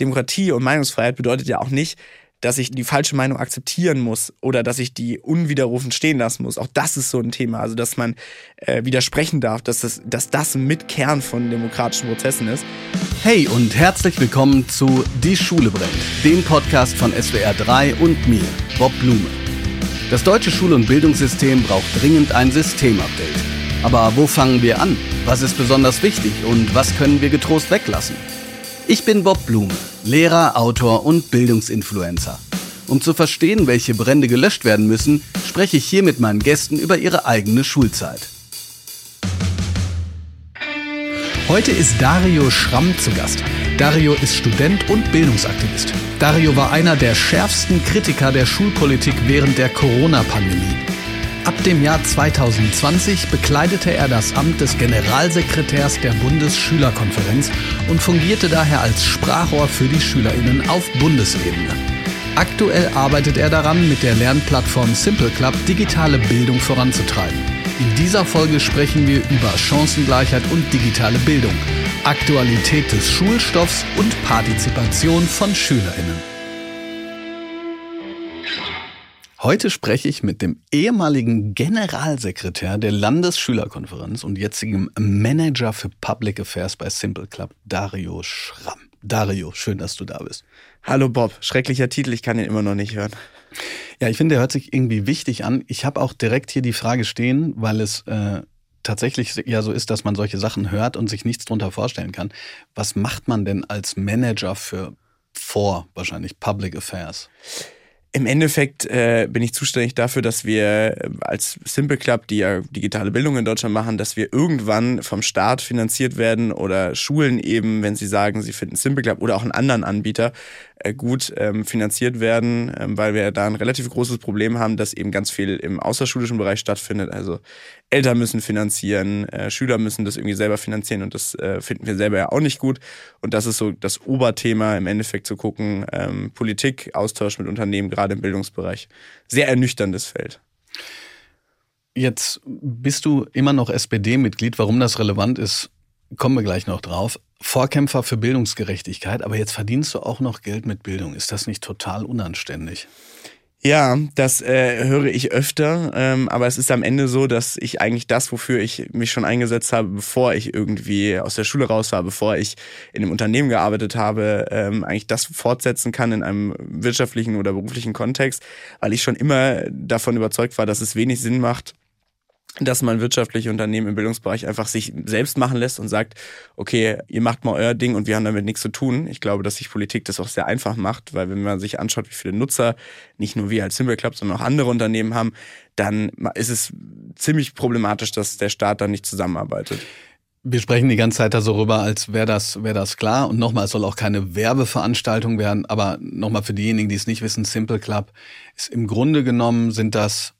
Demokratie und Meinungsfreiheit bedeutet ja auch nicht, dass ich die falsche Meinung akzeptieren muss oder dass ich die unwiderrufen stehen lassen muss. Auch das ist so ein Thema. Also, dass man äh, widersprechen darf, dass das, dass das mit Kern von demokratischen Prozessen ist. Hey und herzlich willkommen zu Die Schule brennt, dem Podcast von SWR 3 und mir, Bob Blume. Das deutsche Schul- und Bildungssystem braucht dringend ein Systemupdate. Aber wo fangen wir an? Was ist besonders wichtig und was können wir getrost weglassen? Ich bin Bob Blume, Lehrer, Autor und Bildungsinfluencer. Um zu verstehen, welche Brände gelöscht werden müssen, spreche ich hier mit meinen Gästen über ihre eigene Schulzeit. Heute ist Dario Schramm zu Gast. Dario ist Student und Bildungsaktivist. Dario war einer der schärfsten Kritiker der Schulpolitik während der Corona-Pandemie. Ab dem Jahr 2020 bekleidete er das Amt des Generalsekretärs der Bundesschülerkonferenz und fungierte daher als Sprachrohr für die Schülerinnen auf Bundesebene. Aktuell arbeitet er daran, mit der Lernplattform Simple Club digitale Bildung voranzutreiben. In dieser Folge sprechen wir über Chancengleichheit und digitale Bildung, Aktualität des Schulstoffs und Partizipation von Schülerinnen. Heute spreche ich mit dem ehemaligen Generalsekretär der Landesschülerkonferenz und jetzigem Manager für Public Affairs bei Simple Club, Dario Schramm. Dario, schön, dass du da bist. Hallo Bob, schrecklicher Titel, ich kann ihn immer noch nicht hören. Ja, ich finde, der hört sich irgendwie wichtig an. Ich habe auch direkt hier die Frage stehen, weil es äh, tatsächlich ja so ist, dass man solche Sachen hört und sich nichts drunter vorstellen kann. Was macht man denn als Manager für vor wahrscheinlich Public Affairs? Im Endeffekt äh, bin ich zuständig dafür, dass wir äh, als Simple Club, die ja digitale Bildung in Deutschland machen, dass wir irgendwann vom Staat finanziert werden oder Schulen eben, wenn sie sagen, sie finden Simple Club oder auch einen anderen Anbieter gut ähm, finanziert werden, ähm, weil wir da ein relativ großes Problem haben, dass eben ganz viel im außerschulischen Bereich stattfindet. Also Eltern müssen finanzieren, äh, Schüler müssen das irgendwie selber finanzieren und das äh, finden wir selber ja auch nicht gut. Und das ist so das Oberthema im Endeffekt zu gucken, ähm, Politik, Austausch mit Unternehmen, gerade im Bildungsbereich. Sehr ernüchterndes Feld. Jetzt bist du immer noch SPD-Mitglied. Warum das relevant ist, kommen wir gleich noch drauf. Vorkämpfer für Bildungsgerechtigkeit, aber jetzt verdienst du auch noch Geld mit Bildung. Ist das nicht total unanständig? Ja, das äh, höre ich öfter, ähm, aber es ist am Ende so, dass ich eigentlich das, wofür ich mich schon eingesetzt habe, bevor ich irgendwie aus der Schule raus war, bevor ich in einem Unternehmen gearbeitet habe, ähm, eigentlich das fortsetzen kann in einem wirtschaftlichen oder beruflichen Kontext, weil ich schon immer davon überzeugt war, dass es wenig Sinn macht, dass man wirtschaftliche Unternehmen im Bildungsbereich einfach sich selbst machen lässt und sagt, okay, ihr macht mal euer Ding und wir haben damit nichts zu tun. Ich glaube, dass sich Politik das auch sehr einfach macht, weil wenn man sich anschaut, wie viele Nutzer nicht nur wir als Simple sondern auch andere Unternehmen haben, dann ist es ziemlich problematisch, dass der Staat dann nicht zusammenarbeitet. Wir sprechen die ganze Zeit da so rüber, als wäre das, wäre das klar. Und nochmal, es soll auch keine Werbeveranstaltung werden, aber nochmal für diejenigen, die es nicht wissen, Simple Club ist im Grunde genommen sind das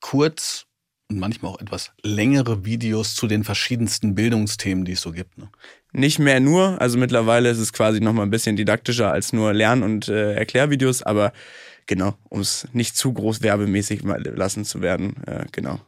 kurz und manchmal auch etwas längere Videos zu den verschiedensten Bildungsthemen, die es so gibt. Ne? Nicht mehr nur, also mittlerweile ist es quasi noch mal ein bisschen didaktischer als nur Lern- und äh, Erklärvideos, aber genau, um es nicht zu groß werbemäßig lassen zu werden, äh, genau.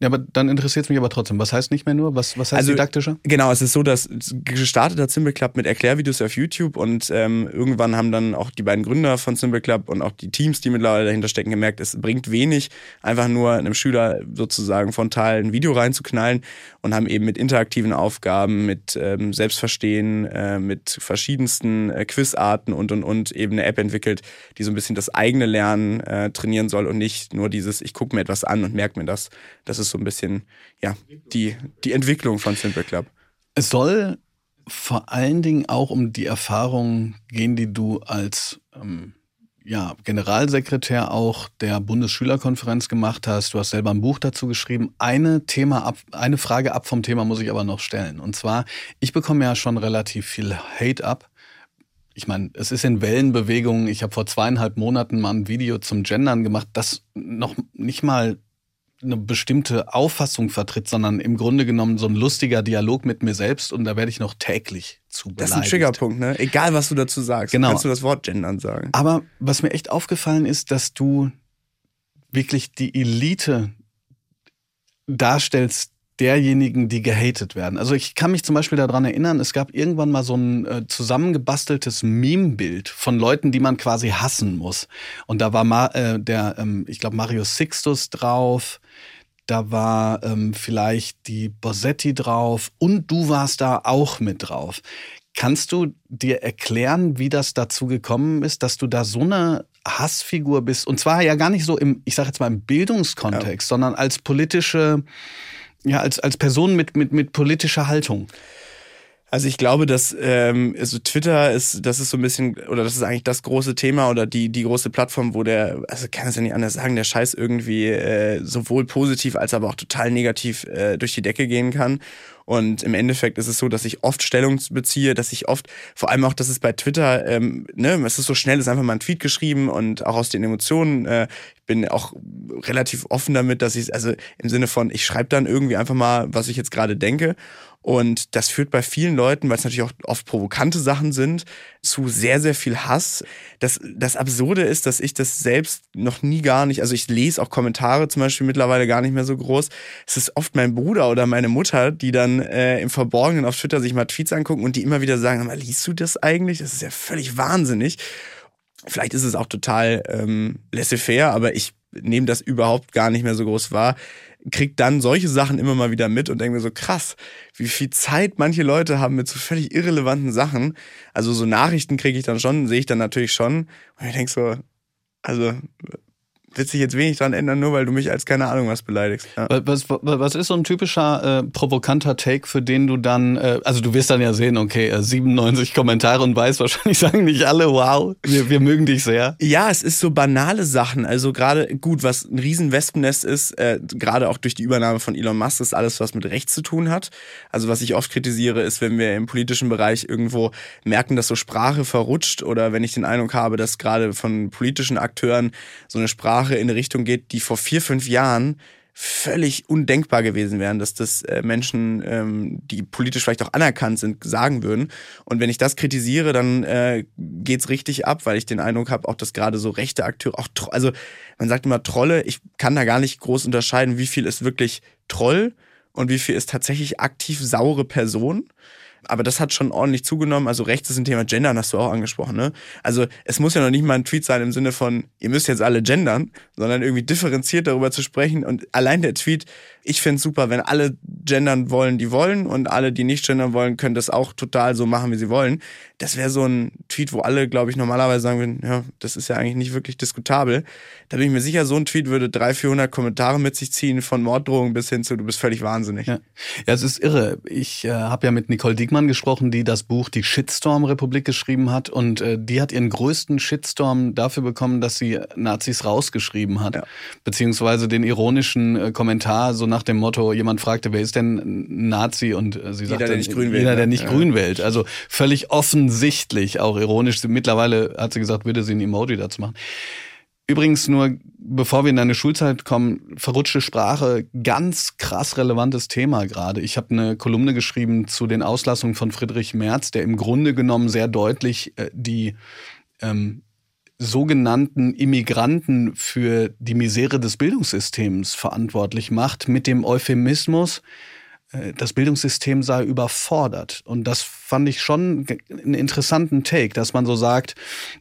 Ja, aber dann interessiert es mich aber trotzdem. Was heißt nicht mehr nur? Was, was heißt also, didaktischer? Genau, es ist so, dass gestartet hat Simple Club mit Erklärvideos auf YouTube und ähm, irgendwann haben dann auch die beiden Gründer von Simple Club und auch die Teams, die mittlerweile dahinter stecken, gemerkt, es bringt wenig, einfach nur einem Schüler sozusagen frontal ein Video reinzuknallen und haben eben mit interaktiven Aufgaben, mit ähm, Selbstverstehen, äh, mit verschiedensten äh, Quizarten und und und eben eine App entwickelt, die so ein bisschen das eigene Lernen äh, trainieren soll und nicht nur dieses, ich gucke mir etwas an und merke mir das. Das ist so ein bisschen ja, die, die Entwicklung von Simple Club. Es soll vor allen Dingen auch um die Erfahrung gehen, die du als ähm, ja, Generalsekretär auch der Bundesschülerkonferenz gemacht hast. Du hast selber ein Buch dazu geschrieben. Eine Thema ab, eine Frage ab vom Thema muss ich aber noch stellen. Und zwar, ich bekomme ja schon relativ viel Hate ab. Ich meine, es ist in Wellenbewegungen. Ich habe vor zweieinhalb Monaten mal ein Video zum Gendern gemacht, das noch nicht mal eine bestimmte Auffassung vertritt, sondern im Grunde genommen so ein lustiger Dialog mit mir selbst und da werde ich noch täglich zu beleidigt. Das ist ein Triggerpunkt, ne? Egal, was du dazu sagst, genau. kannst du das Wort gendern sagen. Aber was mir echt aufgefallen ist, dass du wirklich die Elite darstellst, derjenigen, die gehatet werden. Also ich kann mich zum Beispiel daran erinnern, es gab irgendwann mal so ein äh, zusammengebasteltes Meme-Bild von Leuten, die man quasi hassen muss. Und da war Ma äh, der, ähm, ich glaube, Marius Sixtus drauf, da war ähm, vielleicht die Bossetti drauf und du warst da auch mit drauf. Kannst du dir erklären, wie das dazu gekommen ist, dass du da so eine Hassfigur bist? Und zwar ja gar nicht so im, ich sage jetzt mal im Bildungskontext, ja. sondern als politische ja, als, als Person mit, mit, mit politischer Haltung? Also ich glaube, dass ähm, also Twitter ist, das ist so ein bisschen, oder das ist eigentlich das große Thema oder die, die große Plattform, wo der, also kann es ja nicht anders sagen, der Scheiß irgendwie äh, sowohl positiv als aber auch total negativ äh, durch die Decke gehen kann. Und im Endeffekt ist es so, dass ich oft Stellung beziehe, dass ich oft, vor allem auch, dass es bei Twitter, ähm, ne, es ist so schnell, es ist einfach mal ein Tweet geschrieben und auch aus den Emotionen. Äh, ich bin auch relativ offen damit, dass ich, also im Sinne von, ich schreibe dann irgendwie einfach mal, was ich jetzt gerade denke. Und das führt bei vielen Leuten, weil es natürlich auch oft provokante Sachen sind, zu sehr, sehr viel Hass. Das, das Absurde ist, dass ich das selbst noch nie gar nicht, also ich lese auch Kommentare zum Beispiel mittlerweile gar nicht mehr so groß. Es ist oft mein Bruder oder meine Mutter, die dann äh, im Verborgenen auf Twitter sich mal Tweets angucken und die immer wieder sagen, mal, liest du das eigentlich? Das ist ja völlig wahnsinnig. Vielleicht ist es auch total ähm, laissez-faire, aber ich nehme das überhaupt gar nicht mehr so groß wahr krieg dann solche Sachen immer mal wieder mit und denke mir so, krass, wie viel Zeit manche Leute haben mit so völlig irrelevanten Sachen. Also so Nachrichten kriege ich dann schon, sehe ich dann natürlich schon. Und ich denke so, also wird sich jetzt wenig dran ändern, nur weil du mich als keine Ahnung was beleidigst. Ja. Was, was, was ist so ein typischer äh, provokanter Take, für den du dann, äh, also du wirst dann ja sehen, okay, äh, 97 Kommentare und weiß wahrscheinlich sagen nicht alle, wow, wir, wir mögen dich sehr. Ja, es ist so banale Sachen. Also gerade, gut, was ein riesen Wespennest ist, äh, gerade auch durch die Übernahme von Elon Musk, ist alles, was mit Rechts zu tun hat. Also was ich oft kritisiere, ist, wenn wir im politischen Bereich irgendwo merken, dass so Sprache verrutscht oder wenn ich den Eindruck habe, dass gerade von politischen Akteuren so eine Sprache Sprache in eine Richtung geht, die vor vier, fünf Jahren völlig undenkbar gewesen wären, dass das äh, Menschen, ähm, die politisch vielleicht auch anerkannt sind, sagen würden. Und wenn ich das kritisiere, dann äh, geht's richtig ab, weil ich den Eindruck habe, auch dass gerade so rechte Akteure, auch also man sagt immer Trolle, ich kann da gar nicht groß unterscheiden, wie viel ist wirklich Troll und wie viel ist tatsächlich aktiv saure Person aber das hat schon ordentlich zugenommen. Also rechts ist ein Thema Gendern, hast du auch angesprochen. Ne? Also es muss ja noch nicht mal ein Tweet sein im Sinne von, ihr müsst jetzt alle gendern, sondern irgendwie differenziert darüber zu sprechen. Und allein der Tweet ich finde es super, wenn alle gendern wollen, die wollen und alle, die nicht gendern wollen, können das auch total so machen, wie sie wollen. Das wäre so ein Tweet, wo alle, glaube ich, normalerweise sagen würden, ja, das ist ja eigentlich nicht wirklich diskutabel. Da bin ich mir sicher, so ein Tweet würde 300, 400 Kommentare mit sich ziehen, von Morddrohungen bis hin zu, du bist völlig wahnsinnig. Ja, ja es ist irre. Ich äh, habe ja mit Nicole Diekmann gesprochen, die das Buch Die Shitstorm-Republik geschrieben hat und äh, die hat ihren größten Shitstorm dafür bekommen, dass sie Nazis rausgeschrieben hat, ja. beziehungsweise den ironischen äh, Kommentar so nach dem Motto, jemand fragte, wer ist denn Nazi? Und äh, sie sagte, jeder, der nicht grün wählt. Jeder, der nicht ja. grün wählt. Also völlig offensichtlich, auch ironisch. Mittlerweile hat sie gesagt, würde sie ein Emoji dazu machen. Übrigens nur, bevor wir in deine Schulzeit kommen, verrutschte Sprache, ganz krass relevantes Thema gerade. Ich habe eine Kolumne geschrieben zu den Auslassungen von Friedrich Merz, der im Grunde genommen sehr deutlich äh, die ähm, sogenannten Immigranten für die Misere des Bildungssystems verantwortlich macht, mit dem Euphemismus, äh, das Bildungssystem sei überfordert. Und das fand ich schon einen interessanten Take, dass man so sagt,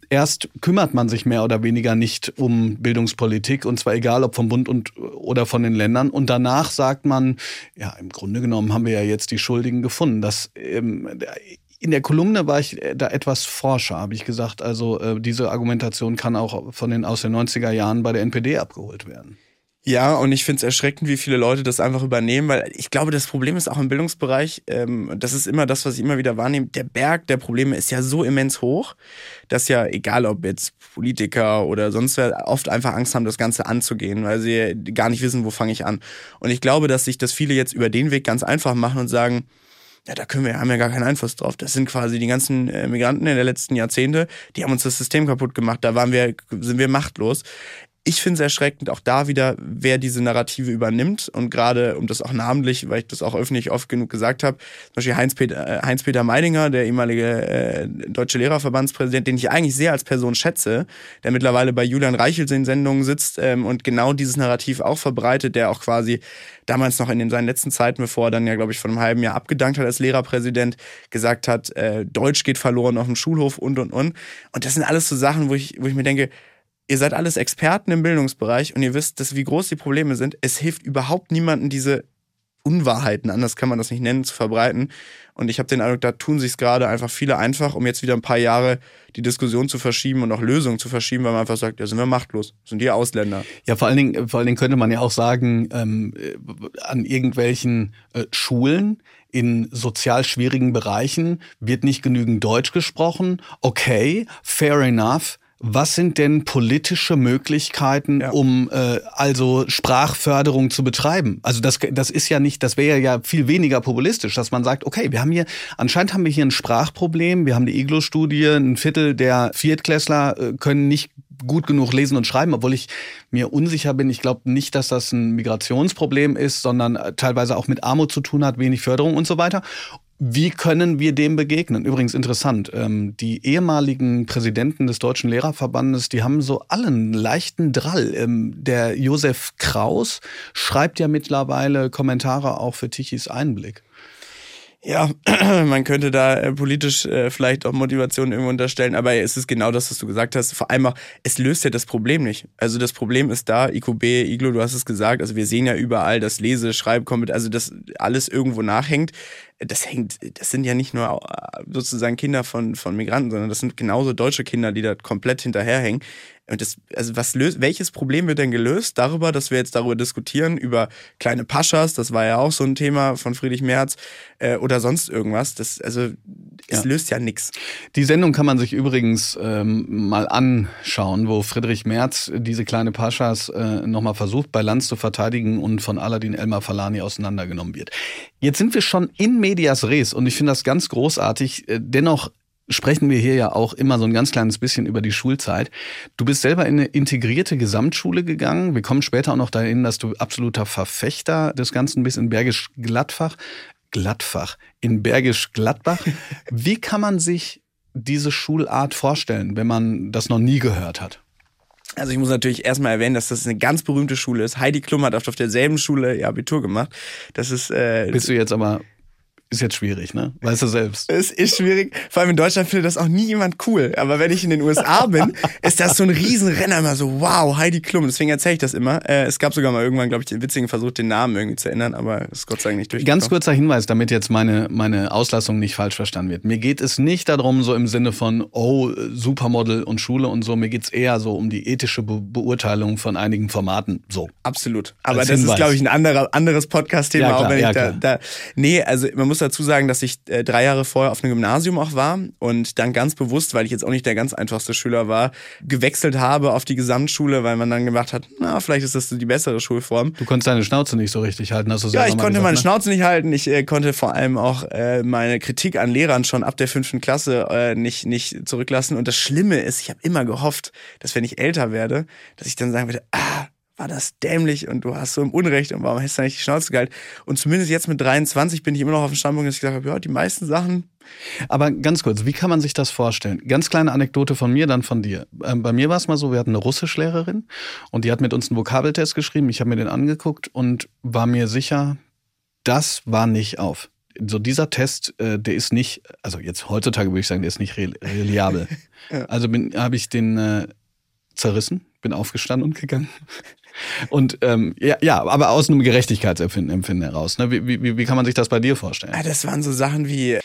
erst kümmert man sich mehr oder weniger nicht um Bildungspolitik, und zwar egal ob vom Bund und, oder von den Ländern. Und danach sagt man, ja, im Grunde genommen haben wir ja jetzt die Schuldigen gefunden. Das ähm, in der Kolumne war ich äh, da etwas forscher, habe ich gesagt. Also äh, diese Argumentation kann auch von den aus den 90er Jahren bei der NPD abgeholt werden. Ja, und ich finde es erschreckend, wie viele Leute das einfach übernehmen, weil ich glaube, das Problem ist auch im Bildungsbereich, ähm, das ist immer das, was ich immer wieder wahrnehme, der Berg der Probleme ist ja so immens hoch, dass ja, egal ob jetzt Politiker oder sonst wer, oft einfach Angst haben, das Ganze anzugehen, weil sie gar nicht wissen, wo fange ich an. Und ich glaube, dass sich das viele jetzt über den Weg ganz einfach machen und sagen, ja, da können wir, haben ja gar keinen Einfluss drauf. Das sind quasi die ganzen äh, Migranten in den letzten Jahrzehnte, die haben uns das System kaputt gemacht. Da waren wir, sind wir machtlos. Ich finde es erschreckend, auch da wieder, wer diese Narrative übernimmt. Und gerade, um das auch namentlich, weil ich das auch öffentlich oft genug gesagt habe, zum Beispiel Heinz-Peter äh, Heinz -Peter Meidinger, der ehemalige äh, deutsche Lehrerverbandspräsident, den ich eigentlich sehr als Person schätze, der mittlerweile bei Julian Reichelt in Sendungen sitzt ähm, und genau dieses Narrativ auch verbreitet, der auch quasi damals noch in den, seinen letzten Zeiten, bevor er dann ja, glaube ich, vor einem halben Jahr abgedankt hat als Lehrerpräsident, gesagt hat, äh, Deutsch geht verloren auf dem Schulhof und, und, und. Und das sind alles so Sachen, wo ich, wo ich mir denke, ihr seid alles Experten im Bildungsbereich und ihr wisst, dass, wie groß die Probleme sind. Es hilft überhaupt niemandem, diese Unwahrheiten, anders kann man das nicht nennen, zu verbreiten. Und ich habe den Eindruck, da tun sich gerade einfach viele einfach, um jetzt wieder ein paar Jahre die Diskussion zu verschieben und auch Lösungen zu verschieben, weil man einfach sagt, ja, sind wir machtlos, sind die Ausländer. Ja, vor allen Dingen, vor allen Dingen könnte man ja auch sagen, ähm, an irgendwelchen äh, Schulen in sozial schwierigen Bereichen wird nicht genügend Deutsch gesprochen. Okay, fair enough was sind denn politische Möglichkeiten, ja. um äh, also Sprachförderung zu betreiben? Also das, das ist ja nicht, das wäre ja viel weniger populistisch, dass man sagt, okay, wir haben hier, anscheinend haben wir hier ein Sprachproblem, wir haben die Iglo-Studie, ein Viertel der Viertklässler äh, können nicht gut genug lesen und schreiben, obwohl ich mir unsicher bin. Ich glaube nicht, dass das ein Migrationsproblem ist, sondern äh, teilweise auch mit Armut zu tun hat, wenig Förderung und so weiter. Wie können wir dem begegnen? Übrigens interessant, ähm, die ehemaligen Präsidenten des Deutschen Lehrerverbandes, die haben so allen leichten Drall. Ähm, der Josef Kraus schreibt ja mittlerweile Kommentare auch für Tichys Einblick. Ja, man könnte da äh, politisch äh, vielleicht auch Motivation irgendwo unterstellen, aber es ist genau das, was du gesagt hast. Vor allem auch, es löst ja das Problem nicht. Also das Problem ist da, IQB, Iglo, du hast es gesagt, also wir sehen ja überall, dass Lese, Schreibkompetenz, also das alles irgendwo nachhängt. Das hängt, das sind ja nicht nur äh, sozusagen Kinder von, von Migranten, sondern das sind genauso deutsche Kinder, die da komplett hinterherhängen. Und das, also was löst, welches Problem wird denn gelöst darüber, dass wir jetzt darüber diskutieren, über kleine Paschas, das war ja auch so ein Thema von Friedrich Merz, äh, oder sonst irgendwas. Das, also es ja. löst ja nichts. Die Sendung kann man sich übrigens ähm, mal anschauen, wo Friedrich Merz diese kleine Paschas äh, nochmal versucht, bei Lanz zu verteidigen und von Aladin Elmar Falani auseinandergenommen wird. Jetzt sind wir schon in medias res und ich finde das ganz großartig. Äh, dennoch sprechen wir hier ja auch immer so ein ganz kleines bisschen über die Schulzeit. Du bist selber in eine integrierte Gesamtschule gegangen. Wir kommen später auch noch dahin, dass du absoluter Verfechter des Ganzen bist in Bergisch Gladbach. Gladbach. In Bergisch Gladbach. Wie kann man sich diese Schulart vorstellen, wenn man das noch nie gehört hat? Also ich muss natürlich erstmal erwähnen, dass das eine ganz berühmte Schule ist. Heidi Klum hat auf derselben Schule ihr Abitur gemacht. Das ist. Äh, Bist du jetzt aber ist jetzt schwierig, ne? Weißt du selbst. Es ist schwierig. Vor allem in Deutschland findet das auch nie jemand cool. Aber wenn ich in den USA bin, ist das so ein Riesenrenner immer so, wow, Heidi Klum. Deswegen erzähle ich das immer. Äh, es gab sogar mal irgendwann, glaube ich, den witzigen Versuch, den Namen irgendwie zu ändern, aber ist Gott sei Dank nicht durch. Ganz kurzer Hinweis, damit jetzt meine, meine Auslassung nicht falsch verstanden wird. Mir geht es nicht darum, so im Sinne von, oh, Supermodel und Schule und so. Mir geht es eher so um die ethische Be Beurteilung von einigen Formaten. So. Absolut. Aber das Hinweis. ist, glaube ich, ein anderer, anderes Podcast-Thema, ja, auch wenn ja, ich da, da. Nee, also man muss dazu sagen, dass ich äh, drei Jahre vorher auf einem Gymnasium auch war und dann ganz bewusst, weil ich jetzt auch nicht der ganz einfachste Schüler war, gewechselt habe auf die Gesamtschule, weil man dann gemacht hat, na, vielleicht ist das die bessere Schulform. Du konntest deine Schnauze nicht so richtig halten, hast du Ja, ich konnte gesagt, meine ne? Schnauze nicht halten. Ich äh, konnte vor allem auch äh, meine Kritik an Lehrern schon ab der fünften Klasse äh, nicht, nicht zurücklassen. Und das Schlimme ist, ich habe immer gehofft, dass wenn ich älter werde, dass ich dann sagen würde, ah, war das dämlich und du hast so im Unrecht und warum hast du nicht die Schnauze gehalten? Und zumindest jetzt mit 23 bin ich immer noch auf dem Standpunkt, dass ich gesagt habe, ja, die meisten Sachen. Aber ganz kurz, wie kann man sich das vorstellen? Ganz kleine Anekdote von mir, dann von dir. Ähm, bei mir war es mal so, wir hatten eine Russischlehrerin und die hat mit uns einen Vokabeltest geschrieben. Ich habe mir den angeguckt und war mir sicher, das war nicht auf. So dieser Test, äh, der ist nicht, also jetzt heutzutage würde ich sagen, der ist nicht reliabel. ja. Also habe ich den äh, zerrissen, bin aufgestanden und gegangen. Und ähm, ja, ja, aber aus einem Gerechtigkeitsempfinden heraus. Ne? Wie, wie, wie kann man sich das bei dir vorstellen? Ja, das waren so Sachen wie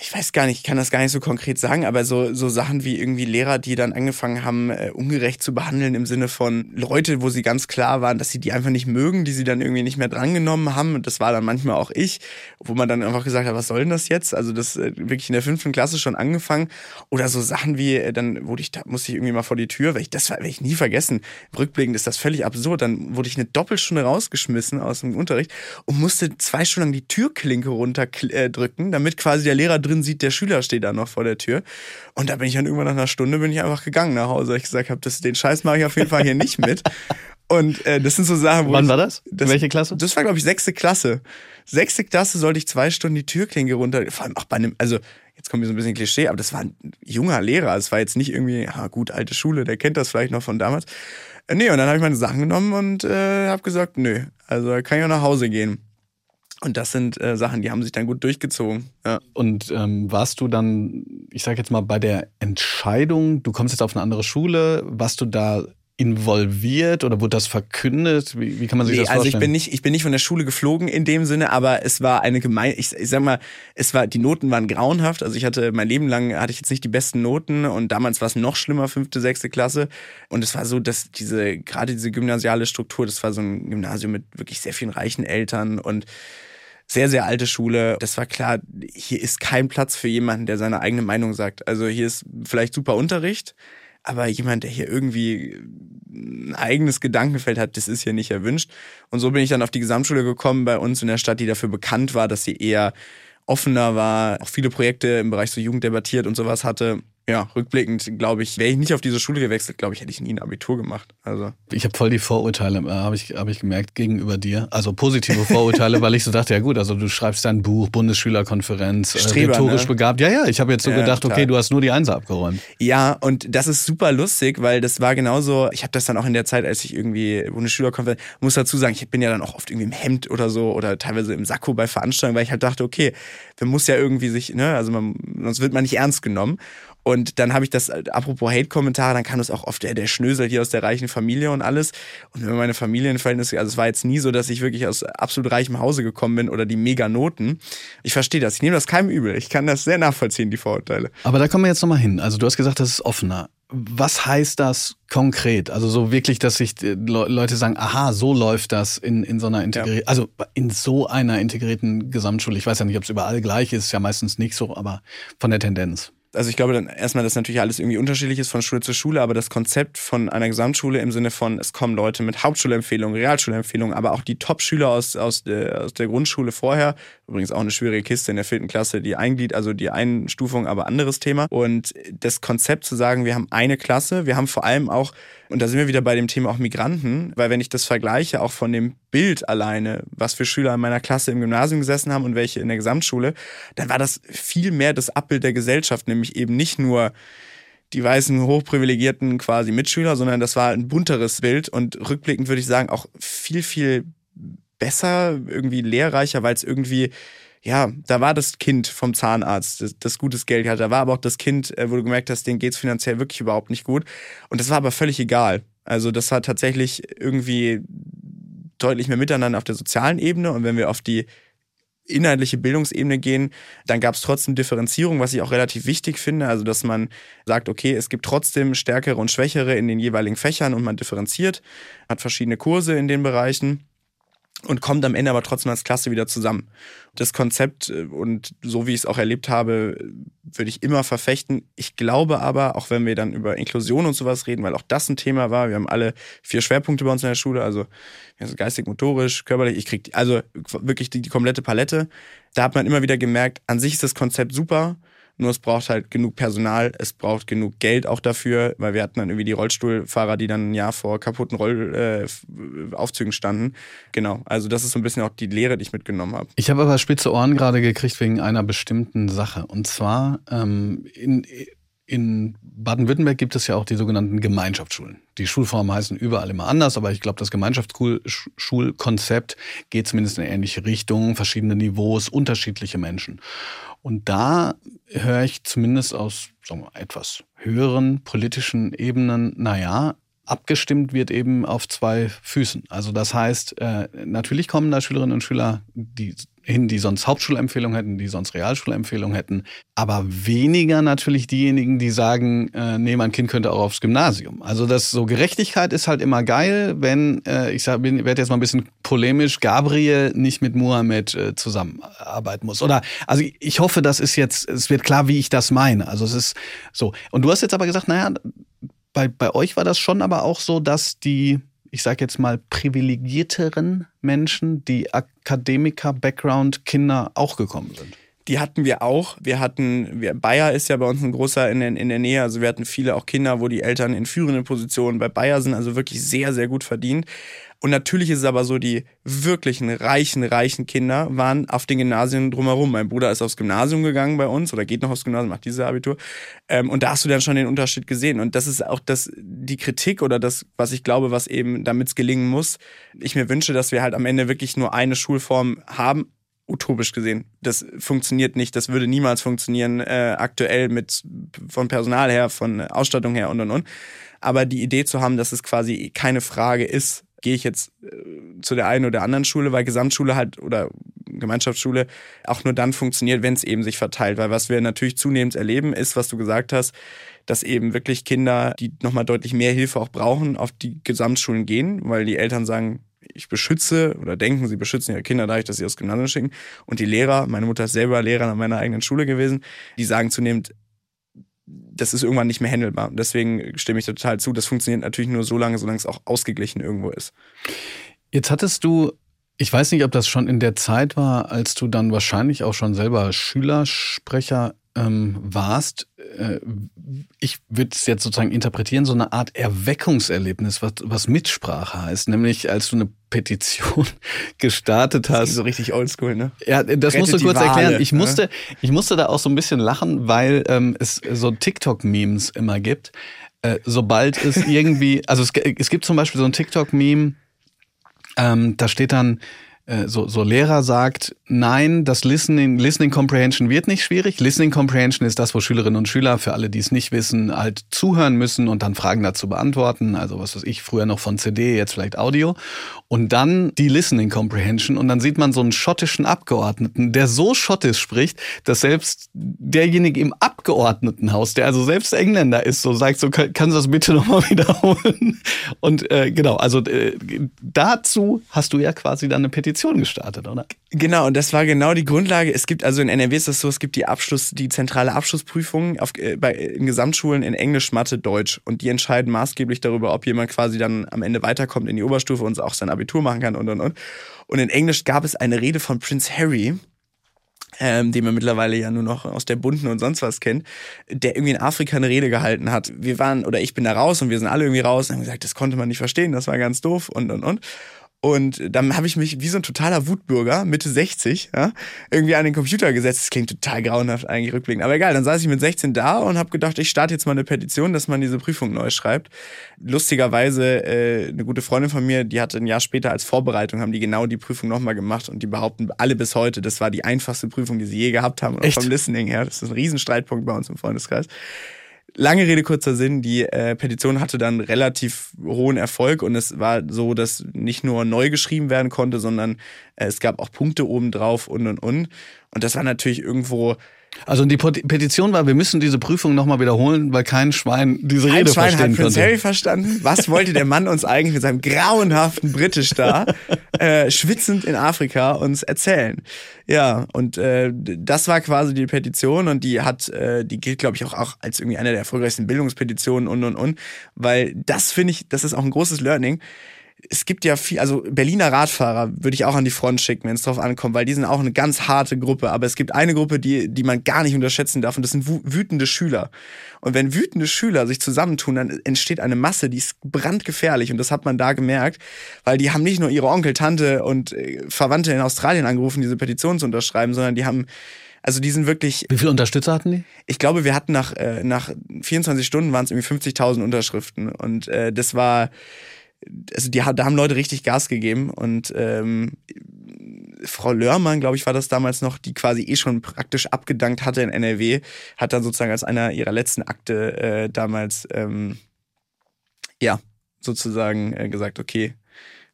ich weiß gar nicht, ich kann das gar nicht so konkret sagen, aber so, so Sachen wie irgendwie Lehrer, die dann angefangen haben, äh, ungerecht zu behandeln im Sinne von Leute, wo sie ganz klar waren, dass sie die einfach nicht mögen, die sie dann irgendwie nicht mehr drangenommen haben. Und das war dann manchmal auch ich, wo man dann einfach gesagt hat, was soll denn das jetzt? Also das äh, wirklich in der fünften Klasse schon angefangen. Oder so Sachen wie, äh, dann wurde ich, da musste ich irgendwie mal vor die Tür, weil ich, das werde ich nie vergessen. Rückblickend ist das völlig absurd. Dann wurde ich eine Doppelstunde rausgeschmissen aus dem Unterricht und musste zwei Stunden lang die Türklinke runterdrücken, damit quasi der Lehrer drin sieht, der Schüler steht da noch vor der Tür. Und da bin ich dann irgendwann nach einer Stunde bin ich einfach gegangen nach Hause. Ich gesagt habe, den Scheiß mache ich auf jeden Fall hier nicht mit. Und äh, das sind so Sachen, wo. Wann ich, war das? das? Welche Klasse? Das war, glaube ich, sechste Klasse. Sechste Klasse sollte ich zwei Stunden die Türklinke runter. Vor allem auch bei einem, also jetzt kommt mir so ein bisschen Klischee, aber das war ein junger Lehrer. Es war jetzt nicht irgendwie, ja gut, alte Schule, der kennt das vielleicht noch von damals. Äh, nee, und dann habe ich meine Sachen genommen und äh, habe gesagt, nö, also kann ich auch nach Hause gehen. Und das sind äh, Sachen, die haben sich dann gut durchgezogen. Ja. Und ähm, warst du dann, ich sage jetzt mal, bei der Entscheidung, du kommst jetzt auf eine andere Schule, warst du da involviert oder wurde das verkündet? Wie, wie kann man sich nee, das vorstellen? Also ich bin nicht, ich bin nicht von der Schule geflogen in dem Sinne, aber es war eine gemein, ich, ich sag mal, es war, die Noten waren grauenhaft. Also ich hatte mein Leben lang hatte ich jetzt nicht die besten Noten und damals war es noch schlimmer, fünfte, sechste Klasse. Und es war so, dass diese, gerade diese gymnasiale Struktur, das war so ein Gymnasium mit wirklich sehr vielen reichen Eltern und sehr, sehr alte Schule. Das war klar, hier ist kein Platz für jemanden, der seine eigene Meinung sagt. Also hier ist vielleicht super Unterricht, aber jemand, der hier irgendwie ein eigenes Gedankenfeld hat, das ist hier nicht erwünscht. Und so bin ich dann auf die Gesamtschule gekommen bei uns in der Stadt, die dafür bekannt war, dass sie eher offener war, auch viele Projekte im Bereich so Jugend debattiert und sowas hatte ja, rückblickend, glaube ich, wäre ich nicht auf diese Schule gewechselt, glaube ich, hätte ich nie ein Abitur gemacht. Also. Ich habe voll die Vorurteile, äh, habe ich, hab ich gemerkt, gegenüber dir. Also positive Vorurteile, weil ich so dachte, ja gut, also du schreibst dein Buch, Bundesschülerkonferenz, äh, Streber, rhetorisch ne? begabt. Ja, ja, ich habe jetzt so ja, gedacht, total. okay, du hast nur die Einser abgeräumt. Ja, und das ist super lustig, weil das war genauso, ich habe das dann auch in der Zeit, als ich irgendwie Bundesschülerkonferenz, muss dazu sagen, ich bin ja dann auch oft irgendwie im Hemd oder so oder teilweise im Sakko bei Veranstaltungen, weil ich halt dachte, okay, man muss ja irgendwie sich, ne, also man, sonst wird man nicht ernst genommen. Und dann habe ich das, apropos Hate-Kommentare, dann kam das auch oft der, der Schnösel hier aus der reichen Familie und alles. Und wenn meine Familienverhältnisse, also es war jetzt nie so, dass ich wirklich aus absolut reichem Hause gekommen bin oder die Meganoten. Ich verstehe das. Ich nehme das keinem übel. Ich kann das sehr nachvollziehen, die Vorurteile. Aber da kommen wir jetzt nochmal hin. Also du hast gesagt, das ist offener. Was heißt das konkret? Also so wirklich, dass sich Leute sagen, aha, so läuft das in, in so einer integrierten, ja. also in so einer integrierten Gesamtschule. Ich weiß ja nicht, ob es überall gleich ist, ist ja meistens nicht so, aber von der Tendenz also ich glaube dann erstmal, dass natürlich alles irgendwie unterschiedlich ist von Schule zu Schule, aber das Konzept von einer Gesamtschule im Sinne von, es kommen Leute mit Hauptschulempfehlungen, Realschulempfehlungen, aber auch die Top-Schüler aus, aus, aus der Grundschule vorher, übrigens auch eine schwierige Kiste in der vierten Klasse, die Einglied, also die Einstufung, aber anderes Thema. Und das Konzept zu sagen, wir haben eine Klasse, wir haben vor allem auch und da sind wir wieder bei dem Thema auch Migranten, weil wenn ich das vergleiche, auch von dem Bild alleine, was für Schüler in meiner Klasse im Gymnasium gesessen haben und welche in der Gesamtschule, dann war das viel mehr das Abbild der Gesellschaft, nämlich eben nicht nur die weißen, hochprivilegierten quasi Mitschüler, sondern das war ein bunteres Bild und rückblickend würde ich sagen auch viel, viel besser, irgendwie lehrreicher, weil es irgendwie ja, da war das Kind vom Zahnarzt, das, das gutes Geld hatte. Da war aber auch das Kind, äh, wo du gemerkt hast, denen geht's finanziell wirklich überhaupt nicht gut. Und das war aber völlig egal. Also das hat tatsächlich irgendwie deutlich mehr miteinander auf der sozialen Ebene. Und wenn wir auf die inhaltliche Bildungsebene gehen, dann gab es trotzdem Differenzierung, was ich auch relativ wichtig finde. Also, dass man sagt, okay, es gibt trotzdem stärkere und schwächere in den jeweiligen Fächern und man differenziert, hat verschiedene Kurse in den Bereichen und kommt am Ende aber trotzdem als Klasse wieder zusammen. Das Konzept äh, und so wie ich es auch erlebt habe, würde ich immer verfechten. Ich glaube aber, auch wenn wir dann über Inklusion und sowas reden, weil auch das ein Thema war, wir haben alle vier Schwerpunkte bei uns in der Schule, also geistig, motorisch, körperlich, ich krieg also wirklich die, die komplette Palette. Da hat man immer wieder gemerkt, an sich ist das Konzept super, nur es braucht halt genug Personal, es braucht genug Geld auch dafür, weil wir hatten dann irgendwie die Rollstuhlfahrer, die dann ein Jahr vor kaputten Rollaufzügen äh, standen. Genau, also das ist so ein bisschen auch die Lehre, die ich mitgenommen habe. Ich habe aber spitze Ohren gerade gekriegt wegen einer bestimmten Sache. Und zwar ähm, in, in Baden-Württemberg gibt es ja auch die sogenannten Gemeinschaftsschulen. Die Schulformen heißen überall immer anders, aber ich glaube, das Gemeinschaftsschulkonzept geht zumindest in ähnliche Richtung, verschiedene Niveaus, unterschiedliche Menschen. Und da höre ich zumindest aus sagen wir, etwas höheren politischen Ebenen, naja, abgestimmt wird eben auf zwei Füßen. Also das heißt, äh, natürlich kommen da Schülerinnen und Schüler, die hin, die sonst Hauptschulempfehlung hätten, die sonst Realschulempfehlung hätten, aber weniger natürlich diejenigen, die sagen, äh, nee, mein Kind könnte auch aufs Gymnasium. Also das so Gerechtigkeit ist halt immer geil, wenn äh, ich sag, bin, werde jetzt mal ein bisschen polemisch, Gabriel nicht mit Mohammed äh, zusammenarbeiten muss. Oder also ich hoffe, das ist jetzt, es wird klar, wie ich das meine. Also es ist so. Und du hast jetzt aber gesagt, naja, bei, bei euch war das schon aber auch so, dass die ich sage jetzt mal, privilegierteren Menschen, die Akademiker-Background-Kinder auch gekommen sind? Die hatten wir auch. Wir hatten, wir, Bayer ist ja bei uns ein großer in der, in der Nähe. Also wir hatten viele auch Kinder, wo die Eltern in führenden Positionen bei Bayer sind, also wirklich sehr, sehr gut verdient. Und natürlich ist es aber so, die wirklichen reichen, reichen Kinder waren auf den Gymnasien drumherum. Mein Bruder ist aufs Gymnasium gegangen bei uns oder geht noch aufs Gymnasium, macht dieses Abitur. Ähm, und da hast du dann schon den Unterschied gesehen. Und das ist auch das, die Kritik oder das, was ich glaube, was eben, damit gelingen muss. Ich mir wünsche, dass wir halt am Ende wirklich nur eine Schulform haben, utopisch gesehen. Das funktioniert nicht, das würde niemals funktionieren, äh, aktuell mit von Personal her, von Ausstattung her und und und. Aber die Idee zu haben, dass es quasi keine Frage ist, gehe ich jetzt äh, zu der einen oder anderen Schule, weil Gesamtschule halt oder Gemeinschaftsschule auch nur dann funktioniert, wenn es eben sich verteilt. Weil was wir natürlich zunehmend erleben, ist, was du gesagt hast, dass eben wirklich Kinder, die nochmal deutlich mehr Hilfe auch brauchen, auf die Gesamtschulen gehen, weil die Eltern sagen, ich beschütze oder denken, sie beschützen ihre Kinder dadurch, dass sie aufs Gymnasium schicken. Und die Lehrer, meine Mutter ist selber Lehrer an meiner eigenen Schule gewesen, die sagen zunehmend, das ist irgendwann nicht mehr handelbar. Deswegen stimme ich total zu. Das funktioniert natürlich nur so lange, solange es auch ausgeglichen irgendwo ist. Jetzt hattest du, ich weiß nicht, ob das schon in der Zeit war, als du dann wahrscheinlich auch schon selber Schülersprecher ähm, warst, äh, ich würde es jetzt sozusagen interpretieren, so eine Art Erweckungserlebnis, was, was Mitsprache heißt, nämlich als du eine Petition gestartet hast. Das ist so richtig oldschool, ne? Ja, das Rettet musst du kurz Wale, erklären. Ich musste, ich musste da auch so ein bisschen lachen, weil ähm, es so TikTok-Memes immer gibt. Äh, sobald es irgendwie, also es, es gibt zum Beispiel so ein TikTok-Meme, ähm, da steht dann, so, so Lehrer sagt, nein, das Listening, Listening Comprehension wird nicht schwierig. Listening Comprehension ist das, wo Schülerinnen und Schüler, für alle, die es nicht wissen, halt zuhören müssen und dann Fragen dazu beantworten. Also was weiß ich, früher noch von CD, jetzt vielleicht Audio. Und dann die Listening Comprehension und dann sieht man so einen schottischen Abgeordneten, der so schottisch spricht, dass selbst derjenige im Abgeordnetenhaus, der also selbst Engländer ist, so sagt, so kann, kannst du das bitte nochmal wiederholen? Und äh, genau, also äh, dazu hast du ja quasi dann eine Petition gestartet, oder? Genau, und das war genau die Grundlage. Es gibt also in NRW ist das so, es gibt die Abschluss, die zentrale Abschlussprüfung auf, äh, bei, in Gesamtschulen in Englisch, Mathe, Deutsch. Und die entscheiden maßgeblich darüber, ob jemand quasi dann am Ende weiterkommt in die Oberstufe und auch sein Abitur machen kann und und und. Und in Englisch gab es eine Rede von Prince Harry, ähm, den man mittlerweile ja nur noch aus der Bunten und sonst was kennt, der irgendwie in Afrika eine Rede gehalten hat. Wir waren, oder ich bin da raus und wir sind alle irgendwie raus und haben gesagt, das konnte man nicht verstehen, das war ganz doof und und und. Und dann habe ich mich wie so ein totaler Wutbürger, Mitte 60, ja, irgendwie an den Computer gesetzt. Das klingt total grauenhaft eigentlich rückblickend. Aber egal, dann saß ich mit 16 da und habe gedacht, ich starte jetzt mal eine Petition, dass man diese Prüfung neu schreibt. Lustigerweise, äh, eine gute Freundin von mir, die hatte ein Jahr später als Vorbereitung, haben die genau die Prüfung nochmal gemacht und die behaupten alle bis heute, das war die einfachste Prüfung, die sie je gehabt haben. Echt? Vom Listening her. Das ist ein Riesenstreitpunkt bei uns im Freundeskreis. Lange Rede, kurzer Sinn, die äh, Petition hatte dann relativ hohen Erfolg und es war so, dass nicht nur neu geschrieben werden konnte, sondern äh, es gab auch Punkte obendrauf und und und. Und das war natürlich irgendwo also die Petition war, wir müssen diese Prüfung nochmal wiederholen, weil kein Schwein diese kein Rede Schwein verstehen hat Prince Harry verstanden. Was wollte der Mann uns eigentlich mit seinem grauenhaften Britisch da äh, schwitzend in Afrika uns erzählen? Ja, und äh, das war quasi die Petition und die hat, äh, die gilt, glaube ich, auch, auch als irgendwie eine der erfolgreichsten Bildungspetitionen und und und, weil das finde ich, das ist auch ein großes Learning es gibt ja viel, also Berliner Radfahrer würde ich auch an die Front schicken, wenn es drauf ankommt, weil die sind auch eine ganz harte Gruppe. Aber es gibt eine Gruppe, die, die man gar nicht unterschätzen darf, und das sind wütende Schüler. Und wenn wütende Schüler sich zusammentun, dann entsteht eine Masse, die ist brandgefährlich. Und das hat man da gemerkt, weil die haben nicht nur ihre Onkel, Tante und äh, Verwandte in Australien angerufen, diese Petition zu unterschreiben, sondern die haben also die sind wirklich. Wie viele Unterstützer hatten die? Ich glaube, wir hatten nach, äh, nach 24 Stunden waren es irgendwie 50.000 Unterschriften. Und äh, das war also die, da haben Leute richtig Gas gegeben und ähm, Frau Lörmann, glaube ich, war das damals noch, die quasi eh schon praktisch abgedankt hatte in NRW, hat dann sozusagen als einer ihrer letzten Akte äh, damals ähm, ja sozusagen äh, gesagt, okay,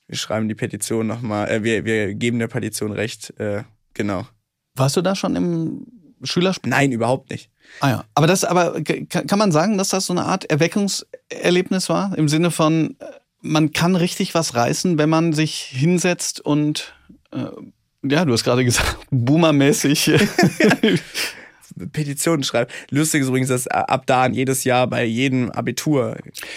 wir schreiben die Petition nochmal, äh, wir, wir geben der Petition recht, äh, genau. Warst du da schon im Schülerspiel? Nein, überhaupt nicht. Ah ja, aber das, aber kann man sagen, dass das so eine Art Erweckungserlebnis war im Sinne von äh, man kann richtig was reißen, wenn man sich hinsetzt und äh, ja, du hast gerade gesagt, boomermäßig Petitionen schreibt. Lustig ist übrigens, dass ab da jedes Jahr bei jedem Abitur.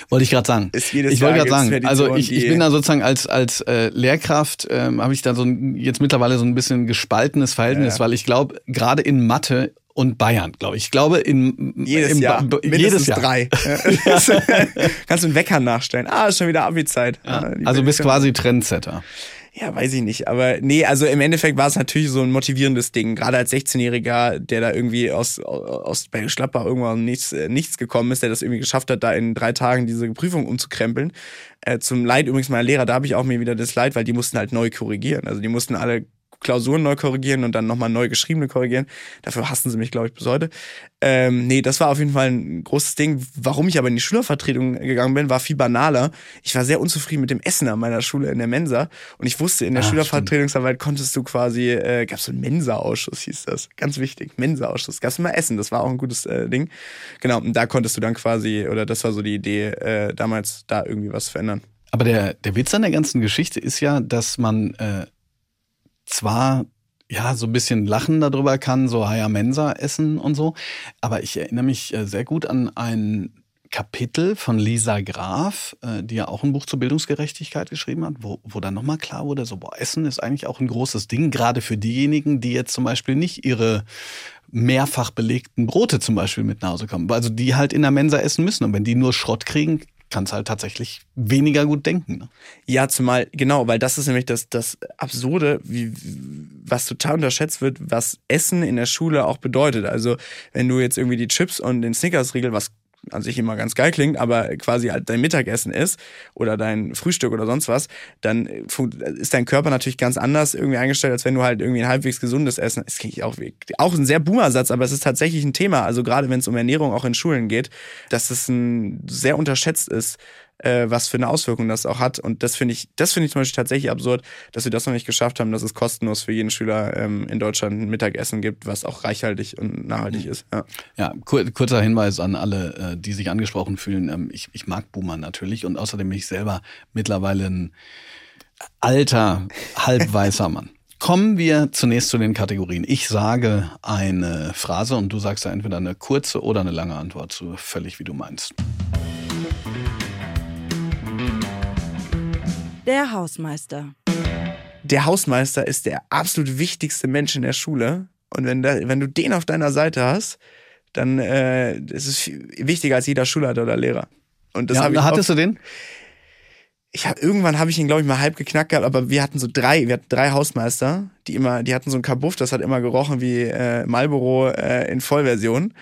Wollte ich gerade sagen. Ist jedes ich wollte gerade sagen, also ich, ich bin da sozusagen als, als äh, Lehrkraft, ähm, habe ich da so ein, jetzt mittlerweile so ein bisschen gespaltenes Verhältnis, ja. weil ich glaube, gerade in Mathe und Bayern, glaube ich. Ich glaube, in jedes im, Jahr. jedes Jahr. drei. Kannst du einen Wecker nachstellen. Ah, ist schon wieder Abi-Zeit. Ja. Ah, also bist quasi Trendsetter. Ja, weiß ich nicht. Aber nee, also im Endeffekt war es natürlich so ein motivierendes Ding. Gerade als 16-Jähriger, der da irgendwie aus, aus Bergisch Gladbach irgendwann nichts, äh, nichts gekommen ist, der das irgendwie geschafft hat, da in drei Tagen diese Prüfung umzukrempeln. Äh, zum Leid übrigens meiner Lehrer, da habe ich auch mir wieder das Leid, weil die mussten halt neu korrigieren. Also die mussten alle Klausuren neu korrigieren und dann nochmal neu geschriebene korrigieren. Dafür hassen sie mich, glaube ich, bis heute. Ähm, nee, das war auf jeden Fall ein großes Ding. Warum ich aber in die Schülervertretung gegangen bin, war viel banaler. Ich war sehr unzufrieden mit dem Essen an meiner Schule in der Mensa. Und ich wusste, in der ah, Schülervertretungsarbeit stimmt. konntest du quasi, äh, gab es so einen Mensa-Ausschuss, hieß das. Ganz wichtig, Mensa-Ausschuss. Gab es immer Essen, das war auch ein gutes äh, Ding. Genau, und da konntest du dann quasi, oder das war so die Idee, äh, damals da irgendwie was verändern. Aber der, der Witz an der ganzen Geschichte ist ja, dass man äh, zwar ja, so ein bisschen lachen darüber kann, so Haya Mensa essen und so. Aber ich erinnere mich äh, sehr gut an ein Kapitel von Lisa Graf, äh, die ja auch ein Buch zur Bildungsgerechtigkeit geschrieben hat, wo, wo dann nochmal klar wurde, so, boah, Essen ist eigentlich auch ein großes Ding, gerade für diejenigen, die jetzt zum Beispiel nicht ihre mehrfach belegten Brote zum Beispiel mit nach Hause kommen. Also die halt in der Mensa essen müssen. Und wenn die nur Schrott kriegen, kannst halt tatsächlich weniger gut denken. Ne? Ja, zumal, genau, weil das ist nämlich das, das Absurde, wie, was total unterschätzt wird, was Essen in der Schule auch bedeutet. Also, wenn du jetzt irgendwie die Chips und den Snickers-Riegel, was an sich immer ganz geil klingt, aber quasi halt dein Mittagessen ist oder dein Frühstück oder sonst was, dann ist dein Körper natürlich ganz anders irgendwie eingestellt, als wenn du halt irgendwie ein halbwegs gesundes Essen. Das klingt auch auch ein sehr Boomer-Satz, aber es ist tatsächlich ein Thema. Also gerade wenn es um Ernährung auch in Schulen geht, dass es ein sehr unterschätzt ist, äh, was für eine Auswirkung das auch hat. Und das finde ich, das finde ich zum Beispiel tatsächlich absurd, dass wir das noch nicht geschafft haben, dass es kostenlos für jeden Schüler ähm, in Deutschland ein Mittagessen gibt, was auch reichhaltig und nachhaltig ist. Ja, ja kur kurzer Hinweis an alle, äh, die sich angesprochen fühlen. Ähm, ich, ich mag Boomer natürlich und außerdem bin ich selber mittlerweile ein alter, halbweißer Mann. Kommen wir zunächst zu den Kategorien. Ich sage eine Phrase und du sagst da entweder eine kurze oder eine lange Antwort zu, völlig wie du meinst. Der Hausmeister. Der Hausmeister ist der absolut wichtigste Mensch in der Schule. Und wenn, da, wenn du den auf deiner Seite hast, dann äh, ist es wichtiger als jeder Schulleiter oder Lehrer. Und das ja, ich hattest du den? Ich hab, irgendwann habe ich ihn, glaube ich, mal halb geknackt gehabt, aber wir hatten so drei, wir hatten drei Hausmeister, die immer, die hatten so ein Kabuff, das hat immer gerochen wie äh, Marlboro äh, in Vollversion.